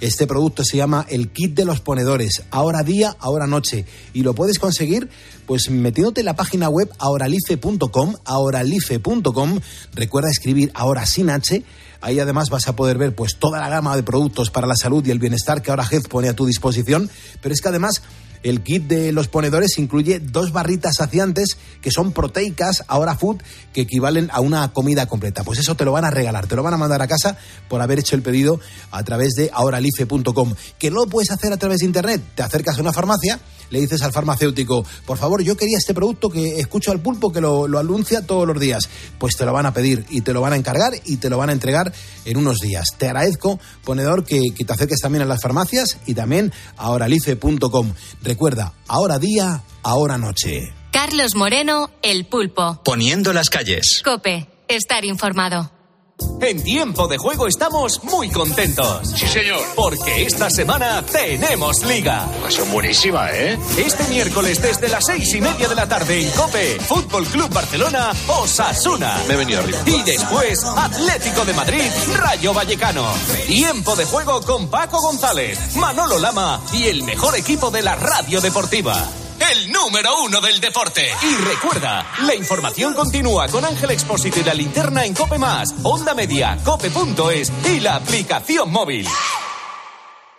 Este producto se llama el kit de los ponedores, ahora día, ahora noche. Y lo puedes conseguir pues metiéndote en la página web ahoralife.com, ahoralife.com. Recuerda escribir ahora sin H. Ahí además vas a poder ver pues toda la gama de productos para la salud y el bienestar que ahora Health pone a tu disposición. Pero es que además el kit de los ponedores incluye dos barritas saciantes que son proteicas, ahora food, que equivalen a una comida completa. Pues eso te lo van a regalar, te lo van a mandar a casa por haber hecho el pedido a través de ahoralife.com. Que no lo puedes hacer a través de internet. Te acercas a una farmacia, le dices al farmacéutico, por favor, yo quería este producto que escucho al pulpo que lo, lo anuncia todos los días. Pues te lo van a pedir y te lo van a encargar y te lo van a entregar en unos días. Te agradezco, ponedor, que, que te acerques también a las farmacias y también a ahoralife.com. Recuerda, ahora día, ahora noche. Carlos Moreno, El Pulpo. Poniendo las calles. Cope, estar informado. En tiempo de juego estamos muy contentos. Sí, señor. Porque esta semana tenemos liga. Son buenísima, ¿eh? Este miércoles desde las seis y media de la tarde en Cope, Fútbol Club Barcelona, Osasuna. Me he venido arriba. Y después, Atlético de Madrid, Rayo Vallecano. Tiempo de juego con Paco González, Manolo Lama y el mejor equipo de la radio deportiva. El número uno del deporte. Y recuerda, la información continúa con Ángel Expósito y la linterna en Cope Más, Onda Media, Cope.es y la aplicación móvil.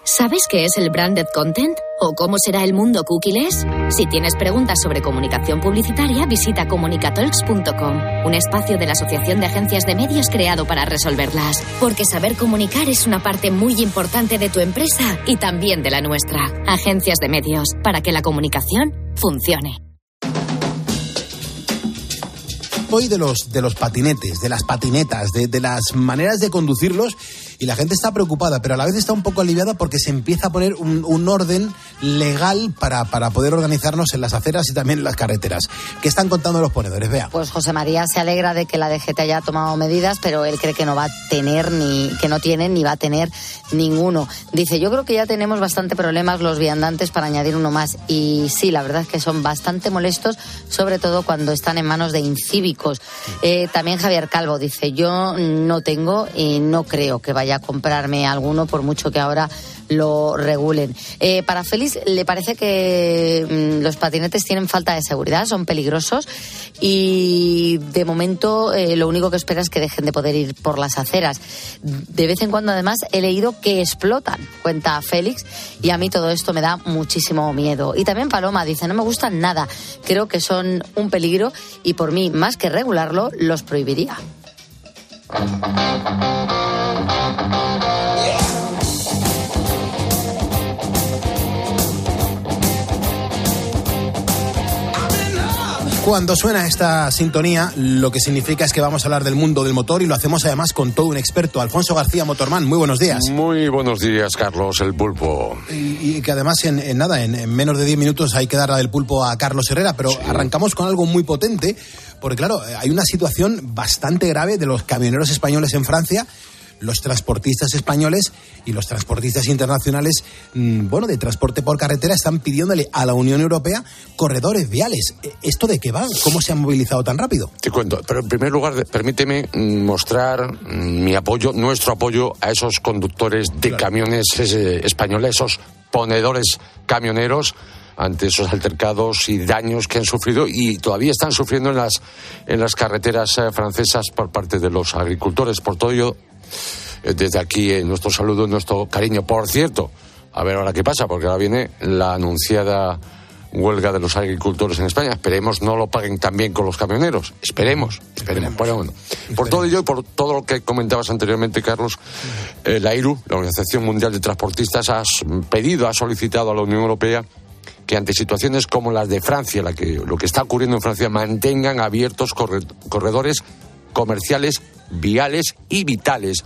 ¿Sabes qué es el branded content? ¿O cómo será el mundo cookieless? Si tienes preguntas sobre comunicación publicitaria, visita comunicatalks.com, un espacio de la Asociación de Agencias de Medios creado para resolverlas. Porque saber comunicar es una parte muy importante de tu empresa y también de la nuestra. Agencias de Medios, para que la comunicación funcione. Hoy de los, de los patinetes, de las patinetas, de, de las maneras de conducirlos y la gente está preocupada, pero a la vez está un poco aliviada porque se empieza a poner un, un orden legal para, para poder organizarnos en las aceras y también en las carreteras. ¿Qué están contando los ponedores? Vea. Pues José María se alegra de que la DGT haya tomado medidas, pero él cree que no va a tener ni que no tiene ni va a tener ninguno. Dice, yo creo que ya tenemos bastante problemas los viandantes para añadir uno más. Y sí, la verdad es que son bastante molestos, sobre todo cuando están en manos de incívicos. Eh, también Javier Calvo dice, yo no tengo y no creo que vaya a comprarme alguno, por mucho que ahora lo regulen. Eh, para Félix le parece que mm, los patinetes tienen falta de seguridad, son peligrosos y de momento eh, lo único que espera es que dejen de poder ir por las aceras. De vez en cuando además he leído que explotan, cuenta Félix, y a mí todo esto me da muchísimo miedo. Y también Paloma dice, no me gustan nada, creo que son un peligro y por mí, más que regularlo, los prohibiría. Cuando suena esta sintonía, lo que significa es que vamos a hablar del mundo del motor y lo hacemos además con todo un experto, Alfonso García Motorman. Muy buenos días. Muy buenos días, Carlos, el pulpo. Y, y que además en, en nada, en, en, menos de 10 minutos hay que dar el pulpo a Carlos Herrera, pero sí. arrancamos con algo muy potente, porque claro, hay una situación bastante grave de los camioneros españoles en Francia los transportistas españoles y los transportistas internacionales, mmm, bueno, de transporte por carretera están pidiéndole a la Unión Europea corredores viales. ¿Esto de qué va? ¿Cómo se han movilizado tan rápido? Te cuento, pero en primer lugar, permíteme mostrar mi apoyo, nuestro apoyo a esos conductores de claro. camiones eh, españoles, esos ponedores camioneros ante esos altercados y daños que han sufrido y todavía están sufriendo en las, en las carreteras eh, francesas por parte de los agricultores. Por todo ello, eh, desde aquí eh, nuestro saludo, nuestro cariño. Por cierto, a ver ahora qué pasa, porque ahora viene la anunciada huelga de los agricultores en España. Esperemos no lo paguen también con los camioneros. Esperemos, esperemos. esperemos. Bueno, bueno. Por todo ello y por todo lo que comentabas anteriormente, Carlos, eh, la IRU, la Organización Mundial de Transportistas, ha pedido, ha solicitado a la Unión Europea que ante situaciones como las de Francia, lo que está ocurriendo en Francia, mantengan abiertos corredores comerciales, viales y vitales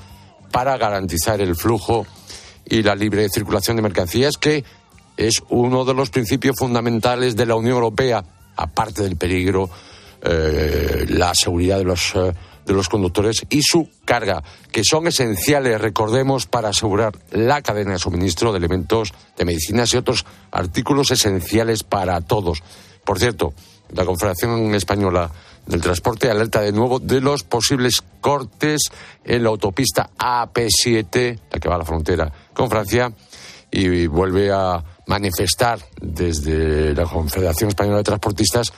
para garantizar el flujo y la libre circulación de mercancías, que es uno de los principios fundamentales de la Unión Europea, aparte del peligro, eh, la seguridad de los, eh, de los conductores y su carga, que son esenciales, recordemos, para asegurar la cadena de suministro de elementos de medicinas y otros artículos esenciales para todos. Por cierto, la Confederación Española del Transporte alerta de nuevo de los posibles cortes en la autopista AP7, la que va a la frontera con Francia, y vuelve a manifestar desde la Confederación Española de Transportistas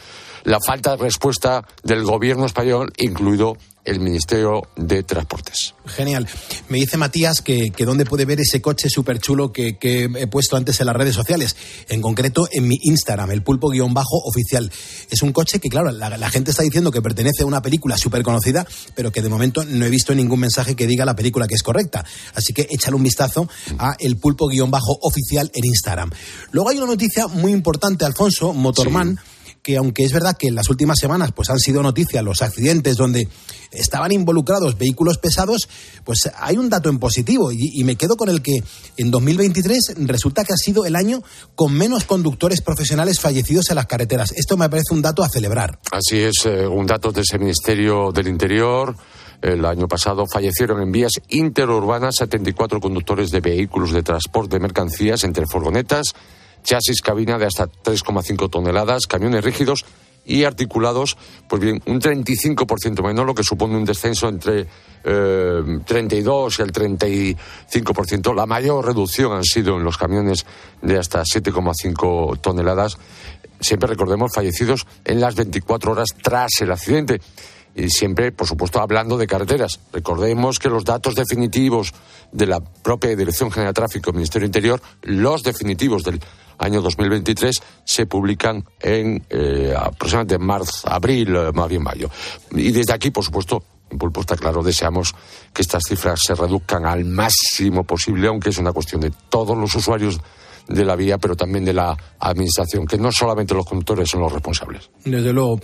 la falta de respuesta del gobierno español, incluido el Ministerio de Transportes. Genial. Me dice Matías que, que dónde puede ver ese coche súper chulo que, que, he puesto antes en las redes sociales. En concreto, en mi Instagram, el pulpo-oficial. Es un coche que, claro, la, la, gente está diciendo que pertenece a una película súper conocida, pero que de momento no he visto ningún mensaje que diga la película que es correcta. Así que échale un vistazo a el pulpo-oficial en Instagram. Luego hay una noticia muy importante, Alfonso, Motorman. Sí que aunque es verdad que en las últimas semanas pues han sido noticias los accidentes donde estaban involucrados vehículos pesados, pues hay un dato en positivo y, me quedo con el que en 2023 resulta que ha sido el año con menos conductores profesionales fallecidos en las carreteras. Esto me parece un dato a celebrar. Así es, eh, un dato de ese Ministerio del Interior. El año pasado fallecieron en vías interurbanas 74 conductores de vehículos de transporte de mercancías entre furgonetas, chasis cabina de hasta 3,5 toneladas, camiones rígidos y articulados, pues bien, un 35% menos, lo que supone un descenso entre eh, 32 y el 35%. La mayor reducción han sido en los camiones de hasta 7,5 toneladas. Siempre recordemos fallecidos en las 24 horas tras el accidente y siempre, por supuesto, hablando de carreteras. Recordemos que los datos definitivos de la propia Dirección General de Tráfico, Ministerio Interior, los definitivos del año 2023, se publican en eh, aproximadamente marzo, abril, eh, más bien mayo. Y desde aquí, por supuesto, en Pulpo está claro, deseamos que estas cifras se reduzcan al máximo posible, aunque es una cuestión de todos los usuarios de la vía, pero también de la administración, que no solamente los conductores son los responsables. Desde luego.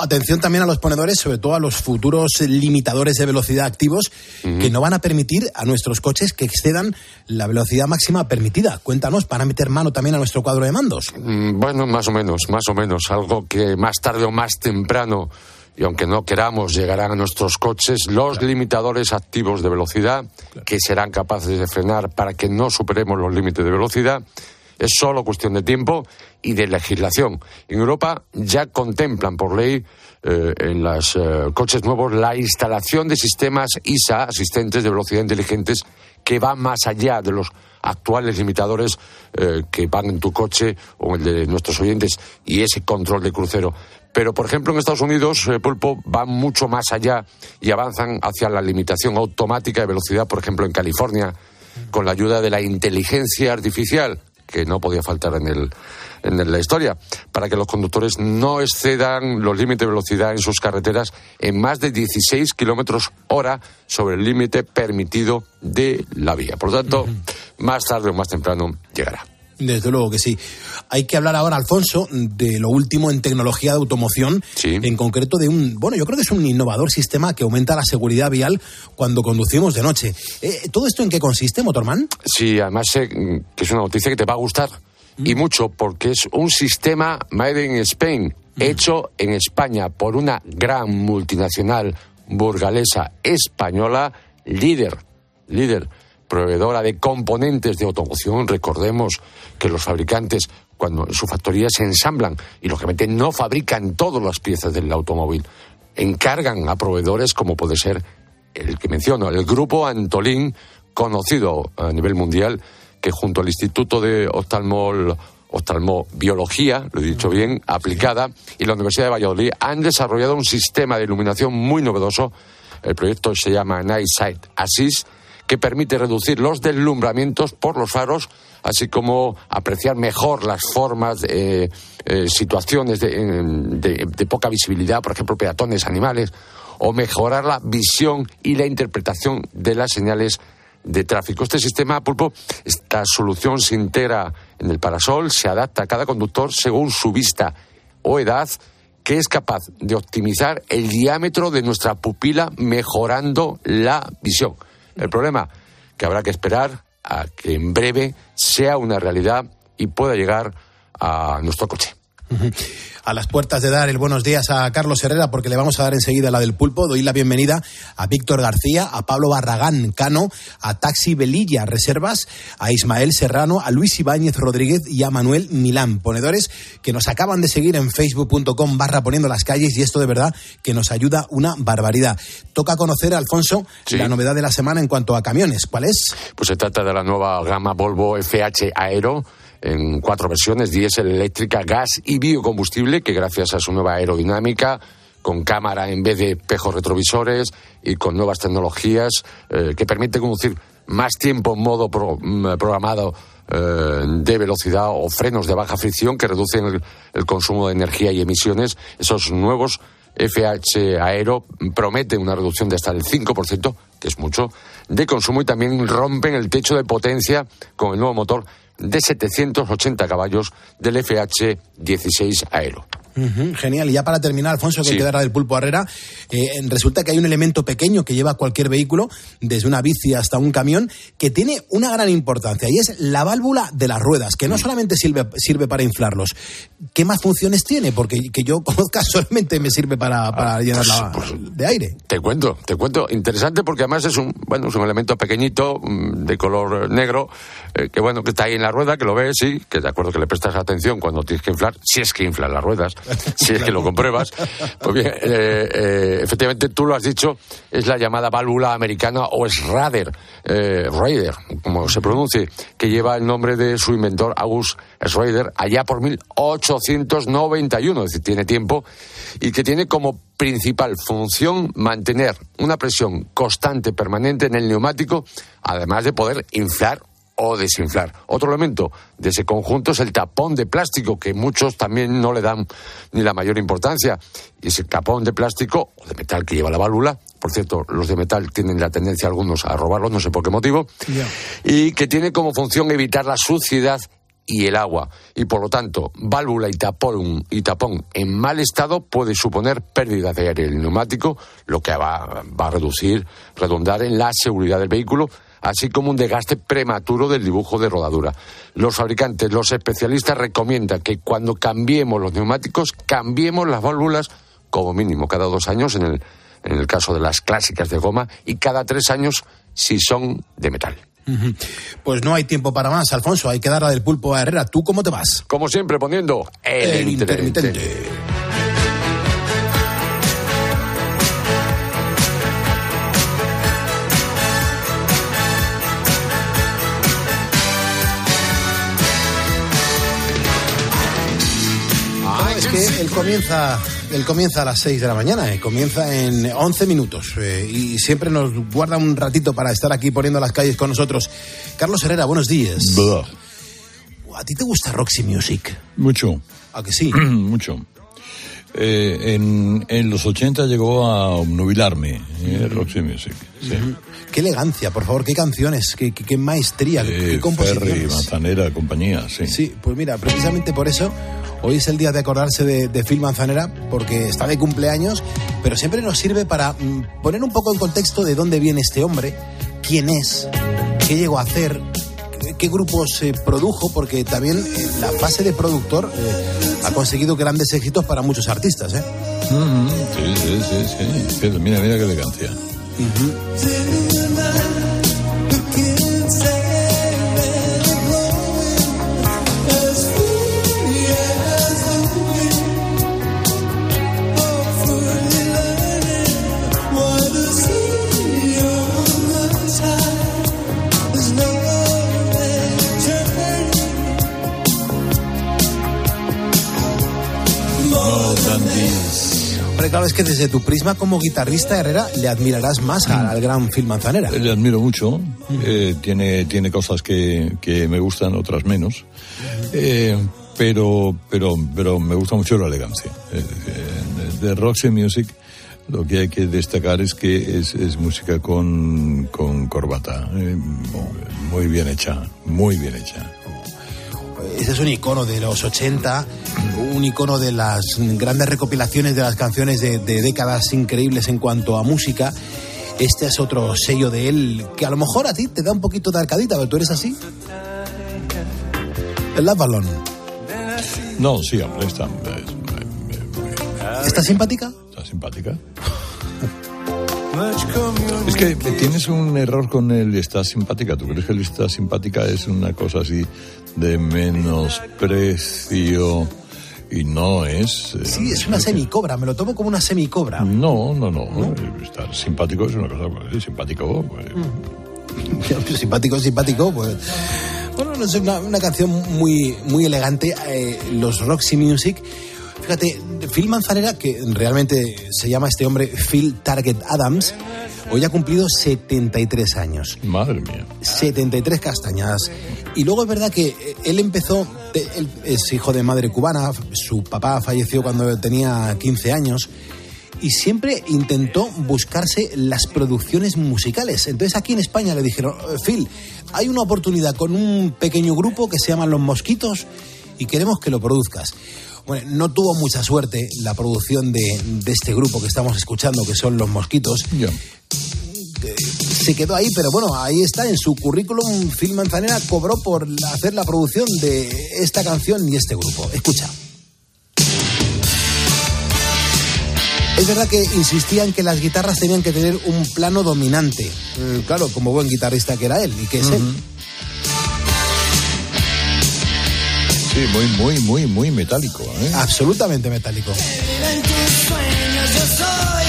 Atención también a los ponedores, sobre todo a los futuros limitadores de velocidad activos, uh -huh. que no van a permitir a nuestros coches que excedan la velocidad máxima permitida. Cuéntanos, ¿para meter mano también a nuestro cuadro de mandos? Mm, bueno, más o menos, más o menos. Algo que más tarde o más temprano y aunque no queramos, llegarán a nuestros coches los claro. limitadores activos de velocidad claro. que serán capaces de frenar para que no superemos los límites de velocidad. Es solo cuestión de tiempo y de legislación. En Europa ya contemplan por ley eh, en los eh, coches nuevos la instalación de sistemas ISA, asistentes de velocidad inteligentes, que van más allá de los actuales limitadores eh, que van en tu coche o el de nuestros oyentes y ese control de crucero. Pero, por ejemplo, en Estados Unidos, eh, Pulpo, van mucho más allá y avanzan hacia la limitación automática de velocidad, por ejemplo, en California, con la ayuda de la inteligencia artificial, que no podía faltar en, el, en la historia, para que los conductores no excedan los límites de velocidad en sus carreteras en más de 16 kilómetros hora sobre el límite permitido de la vía. Por lo tanto, uh -huh. más tarde o más temprano llegará. Desde luego que sí. Hay que hablar ahora, Alfonso, de lo último en tecnología de automoción, en concreto de un, bueno, yo creo que es un innovador sistema que aumenta la seguridad vial cuando conducimos de noche. Eh, ¿Todo esto en qué consiste, Motorman? Sí, además sé que es una noticia que te va a gustar y mucho porque es un sistema made in Spain, hecho en España por una gran multinacional burgalesa española, líder, líder, proveedora de componentes de automoción. Recordemos que los fabricantes, cuando en su factoría se ensamblan y lógicamente no fabrican todas las piezas del automóvil, encargan a proveedores como puede ser el que menciono, el grupo Antolín, conocido a nivel mundial, que junto al Instituto de Oftalmol oftalmobiología, lo he dicho bien, aplicada, y la Universidad de Valladolid han desarrollado un sistema de iluminación muy novedoso. El proyecto se llama Night Sight Assist, que permite reducir los deslumbramientos por los faros, así como apreciar mejor las formas, eh, eh, situaciones de, poca visibilidad, por ejemplo, peatones, animales, o mejorar la visión y la interpretación de las señales de tráfico. Este sistema, Pulpo, esta solución se integra en el parasol, se adapta a cada conductor según su vista o edad, que es capaz de optimizar el diámetro de nuestra pupila mejorando la visión. El problema, que habrá que esperar a que en breve sea una realidad y pueda llegar a nuestro coche a las puertas de dar el buenos días a Carlos Herrera, porque le vamos a dar enseguida la del pulpo. Doy la bienvenida a Víctor García, a Pablo Barragán Cano, a Taxi Velilla Reservas, a Ismael Serrano, a Luis Ibáñez Rodríguez y a Manuel Milán, ponedores que nos acaban de seguir en facebook.com barra poniendo las calles y esto de verdad que nos ayuda una barbaridad. Toca conocer, Alfonso, la novedad de la semana en cuanto a camiones. ¿Cuál es? Pues se trata de la nueva gama Volvo FH Aero en cuatro versiones, diésel, eléctrica, gas y biocombustible, que gracias a su nueva aerodinámica, con cámara en vez de espejos retrovisores y con nuevas tecnologías eh, que permiten conducir más tiempo en modo mm, programado eh, de velocidad o frenos de baja fricción que reducen el, el, consumo de energía y emisiones. Esos nuevos FH Aero prometen una reducción de hasta el 5%, que es mucho, de consumo y también rompen el techo de potencia con el nuevo motor de 780 caballos del FH-16 Aero genial. Y ya para terminar, Alfonso, que quedará del pulpo Herrera, eh, resulta que hay un elemento pequeño que lleva cualquier vehículo, desde una bici hasta un camión, que tiene una gran importancia y es la válvula de las ruedas, que no solamente sirve, sirve para inflarlos. ¿Qué más funciones tiene? Porque que yo conozca solamente me sirve para, para ah, llenarla pues, pues, de aire. Te cuento, te cuento. Interesante porque además es un, bueno, es un elemento pequeñito, mm, de color negro, eh, que bueno, que está ahí en la rueda, que lo ves, sí, que de acuerdo que le prestas atención cuando tienes que inflar, si es que inflan las ruedas. si es que lo compruebas. Pues bien, eh, eh, efectivamente tú lo has dicho, es la llamada válvula americana o es Rader, eh, como se pronuncie, que lleva el nombre de su inventor August Schrader allá por 1891, es decir, tiene tiempo, y que tiene como principal función mantener una presión constante, permanente en el neumático, además de poder inflar o desinflar. Otro elemento de ese conjunto es el tapón de plástico, que muchos también no le dan ni la mayor importancia. Y ese tapón de plástico o de metal que lleva la válvula, por cierto, los de metal tienen la tendencia algunos a robarlos, no sé por qué motivo, y que tiene como función evitar la suciedad y el agua. Y por lo tanto, válvula y tapón, y tapón en mal estado puede suponer pérdida de aire el neumático, lo que va, va a reducir, redundar en la seguridad del vehículo así como un desgaste prematuro del dibujo de rodadura. Los fabricantes, los especialistas recomiendan que cuando cambiemos los neumáticos, cambiemos las válvulas como mínimo cada dos años en el, en el caso de las clásicas de goma y cada tres años si son de metal. Pues no hay tiempo para más, Alfonso. Hay que dar la del pulpo a Herrera. ¿Tú cómo te vas? Como siempre, poniendo el, intermitente. Comienza, él comienza a las 6 de la mañana, eh, comienza en 11 minutos eh, y siempre nos guarda un ratito para estar aquí poniendo las calles con nosotros. Carlos Herrera, buenos días. ¿A ti te gusta Roxy Music? Mucho. ¿A que sí? Mucho. Eh, en, en los 80 llegó a obnubilarme, eh, Roxy Music. Sí. Qué elegancia, por favor, qué canciones, qué, qué- qué maestría, qué Eh, Ferry, composiciones. Manzanera, compañía, sí. Sí, pues mira, precisamente por eso hoy es el día de acordarse de, de Phil Manzanera, porque está de cumpleaños, pero siempre nos sirve para mm, poner un poco en contexto de dónde viene este hombre, quién es, qué llegó a hacer, qué, grupos se produjo, porque también eh, la fase de productor eh, ha conseguido grandes éxitos para muchos artistas. ¿eh? Mm, sí, sí, sí, Mira, mira qué elegancia. Claro, es que desde tu prisma como guitarrista, Herrera, le admirarás más al, al gran Phil Manzanera. Le admiro mucho. eh, tiene, tiene cosas que, que me gustan, otras menos. Eh, pero, pero, pero me gusta mucho la elegancia. Eh, eh, de Roxy Music lo que hay que destacar es que es, es música con, con corbata. eh, muy bien hecha, muy bien hecha. Ese es un icono de los 80, un icono de las grandes recopilaciones de las canciones de, de décadas increíbles en cuanto a música. Este es otro sello de él que a lo mejor a ti te da un poquito de arcadita, pero tú eres así. El Love Balloon. No, sí, hombre, está, ¿Está simpática? está simpática. Es que tienes un error con el está simpática. ¿Tú crees que el está simpática es una cosa así de menosprecio? Y no es. eh, Sí, es una semicobra, me lo tomo como una semicobra. No, no, no. Estar simpático es una cosa. pues, simpático. pues, simpático, simpático, pues. Bueno, no sé, una, una canción muy, muy elegante. eh, los Roxy Music. Fíjate, Phil Manzanera, que realmente se llama este hombre Phil Target Adams, hoy ha cumplido 73 años. Madre mía. 73 castañas. Y luego es verdad que eh, él empezó, él es hijo de madre cubana, su papá falleció cuando tenía 15 años y siempre intentó buscarse las producciones musicales. Entonces aquí en España le dijeron, "Eh, Phil, hay una oportunidad con un pequeño grupo que se llaman Los Mosquitos y queremos que lo produzcas. Bueno, no tuvo mucha suerte la producción de, de este grupo que estamos escuchando, que son Los Mosquitos. Eh, Se quedó ahí, pero bueno, ahí está en su currículum. Phil Manzanera cobró por hacer la producción de esta canción y este grupo. Escucha. Es verdad que insistía en que las guitarras tenían que tener un plano dominante. Mm, Claro, como buen guitarrista que era él y que es él. Sí, muy, muy, muy, muy metálico. ¿eh? Absolutamente metálico. En tus sueños yo soy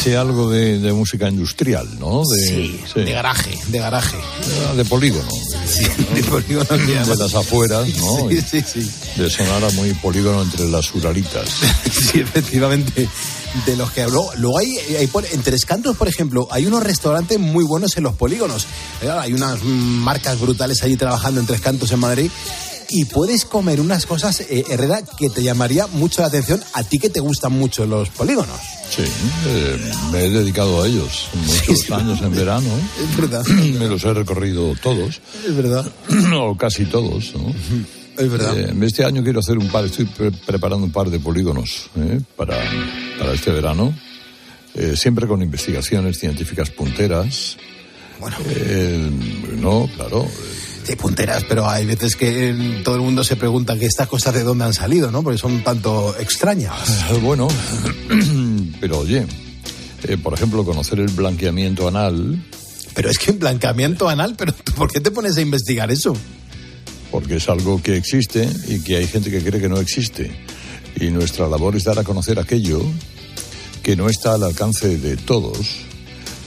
ese algo de, de música industrial, ¿no? De, Sí, de garaje, de garaje. Ah, De polígono. de polígono De las afueras, ¿no? Sí, sí, sí. De sonar a muy polígono entre las uralitas. Sí, efectivamente, de los que habló. Luego hay, hay por- en Tres Cantos, por ejemplo, hay unos restaurantes muy buenos en los polígonos. Claro, hay unas marcas brutales allí trabajando en Tres Cantos en Madrid. Y puedes comer unas cosas, eh, Herrera, que te llamaría mucho la atención a ti que te gustan mucho los polígonos. Sí, eh, me he dedicado a ellos muchos años en verano. Es verdad. Me los he recorrido todos. Es verdad. o casi todos, ¿no? Es verdad. Eh, este año quiero hacer un par, estoy pre- preparando un par de polígonos ¿eh? para, para este verano, eh, siempre con investigaciones científicas punteras. Bueno. no, claro. Sí, punteras, pero hay veces que eh, todo el mundo se pregunta que estas cosas de dónde han salido, ¿no? Porque son tanto extrañas. Eh, Bueno, pero oye, eh, por ejemplo, conocer el blanqueamiento anal. Pero es que blanqueamiento anal, pero ¿tú ¿por qué te pones a investigar eso? porque es algo que existe y que hay gente que cree que no existe. Y nuestra labor es dar a conocer aquello que no está al alcance de todos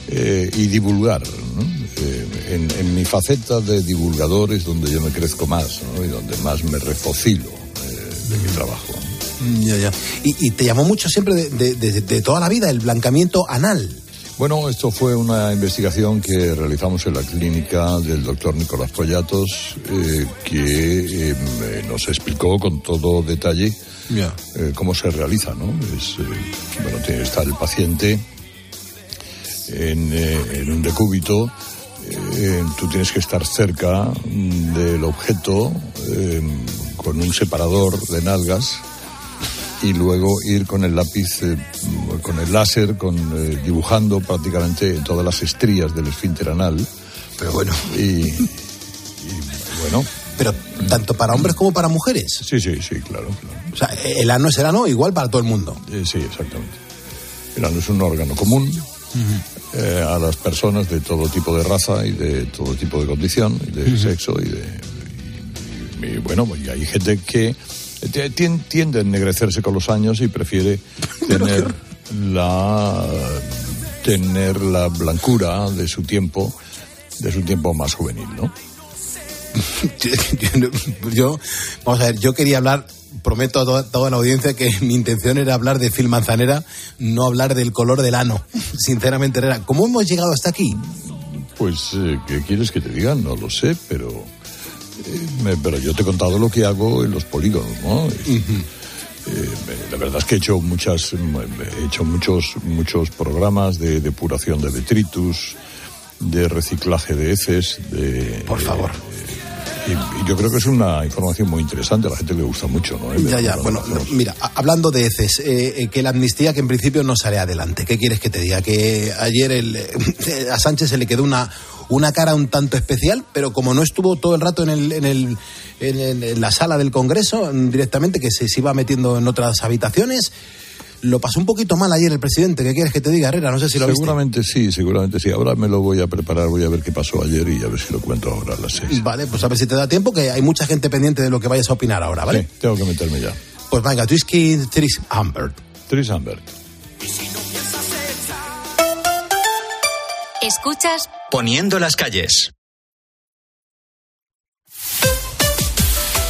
eh, y divulgar. ¿no? Eh, en, en mi faceta de divulgador es donde yo me crezco más ¿no? y donde más me refocilo eh, de mi trabajo. Mm, Ya, ya. Y, y te llamó mucho siempre de, de- de- de toda la vida el blancamiento anal. Bueno, esto fue una investigación que realizamos en la clínica del doctor Nicolás Pollatos, eh, que eh, me- nos explicó con todo detalle eh, cómo se realiza, ¿no? Es, bueno, estar el paciente en, eh, en un decúbito, eh, tú tienes que estar cerca mm, del objeto eh, con un separador de nalgas y luego ir con el lápiz, eh, con el láser, con, eh, dibujando prácticamente todas las estrías del esfínter anal. Pero bueno. Y, y, bueno. Pero tanto para hombres como para mujeres. Sí, sí, sí, claro. claro. O sea, el ano es el ano igual para todo el mundo. Sí, exactamente. El ano es un órgano común eh, a las personas de todo tipo de raza y de todo tipo de condición, y de sexo y de... y- y, bueno, y hay gente que tiende a ennegrecerse con los años y prefiere tener la tener la blancura de su tiempo de su tiempo más juvenil, ¿no? yo, yo- vamos a ver, yo quería hablar, prometo a toda, toda la audiencia que mi intención era hablar de Phil Manzanera, no hablar del color del ano. Sinceramente, Herrera, ¿cómo hemos llegado hasta aquí? Pues, eh, ¿qué quieres que te diga? No lo sé, pero. eh, pero yo te he contado lo que hago en los polígonos, ¿no? Eh, la verdad es que he hecho muchas, he hecho muchos, muchos programas de depuración de detritus, de reciclaje de heces, de. Por favor. Y yo creo que es una información muy interesante, a la gente le gusta mucho, ¿no? Ya, ya, bueno, mira, hablando de heces, eh, eh, que la amnistía que en principio no sale adelante, ¿qué quieres que te diga? Que ayer el, eh, a Sánchez se le quedó una, una cara un tanto especial, pero como no estuvo todo el rato en, el, en, el, en, en la sala del Congreso mm, directamente, que se, se iba metiendo en otras habitaciones, lo pasó un poquito mal ayer el presidente, ¿qué quieres que te diga, Herrera? No sé si lo viste. Seguramente sí, seguramente sí. Ahora me lo voy a preparar, voy a ver qué pasó ayer y a ver si lo cuento ahora a las seis. Vale, pues a ver si te da tiempo, que hay mucha gente pendiente de lo que vayas a opinar ahora, ¿vale? Sí, tengo que meterme ya. Pues venga, Trisky Tris Humbert. Tris Humbert. Escuchas Poniendo las calles.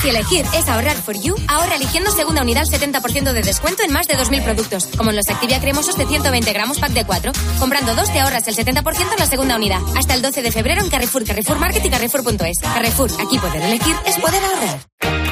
Si elegir es ahorrar for you, ahorra eligiendo segunda unidad al 70% de descuento en más de 2.000 productos, como en los Activia cremosos de 120 gramos pack de 4. Comprando dos te ahorras el 70% en la segunda unidad. Hasta el 12 de febrero en Carrefour, Carrefour Market y Carrefour.es. Carrefour, aquí poder elegir es poder ahorrar.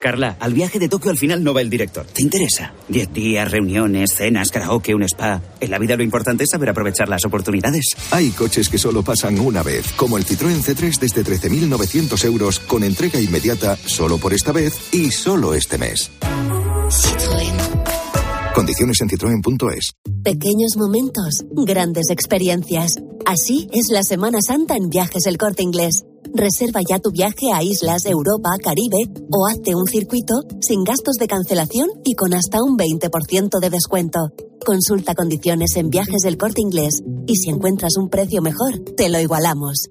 Carla, al viaje de Tokio al final no va el director. ¿Te interesa? Diez días, reuniones, cenas, karaoke, un spa. En la vida lo importante es saber aprovechar las oportunidades. Hay coches que solo pasan una vez, como el Citroën C3 desde 13.900 euros con entrega inmediata solo por esta vez y solo este mes. Condiciones en citroen.es. Pequeños momentos, grandes experiencias. Así es la Semana Santa en Viajes El Corte Inglés. Reserva ya tu viaje a islas, Europa, Caribe o hazte un circuito sin gastos de cancelación y con hasta un 20% de descuento. Consulta condiciones en Viajes del Corte Inglés y si encuentras un precio mejor, te lo igualamos.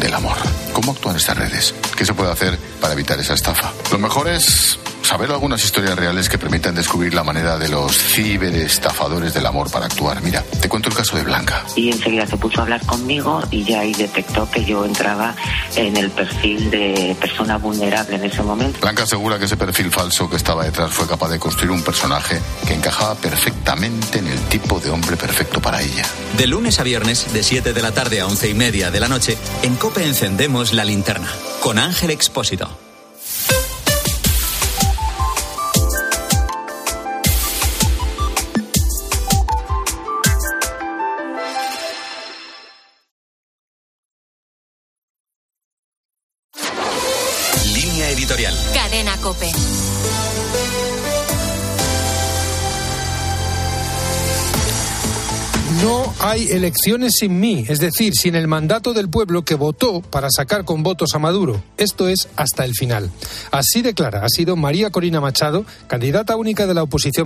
del amor. ¿Cómo actúan estas redes? ¿Qué se puede hacer para evitar esa estafa? Lo mejor es saber algunas historias reales que permitan descubrir la manera de los ciberestafadores del amor para actuar. Mira, te cuento el caso de Blanca. Y enseguida se puso a hablar conmigo y ya ahí detectó que yo entraba en el perfil de persona vulnerable en ese momento. Blanca asegura que ese perfil falso que estaba detrás fue capaz de construir un personaje que encajaba perfectamente en el tipo de hombre perfecto para ella. De lunes a viernes, de 7 de la tarde a 11 y media de la noche, en Cope encendemos la linterna con Ángel Expósito. Hay elecciones sin mí, es decir, sin el mandato del pueblo que votó para sacar con votos a Maduro. Esto es hasta el final. Así declara, ha sido María Corina Machado, candidata única de la oposición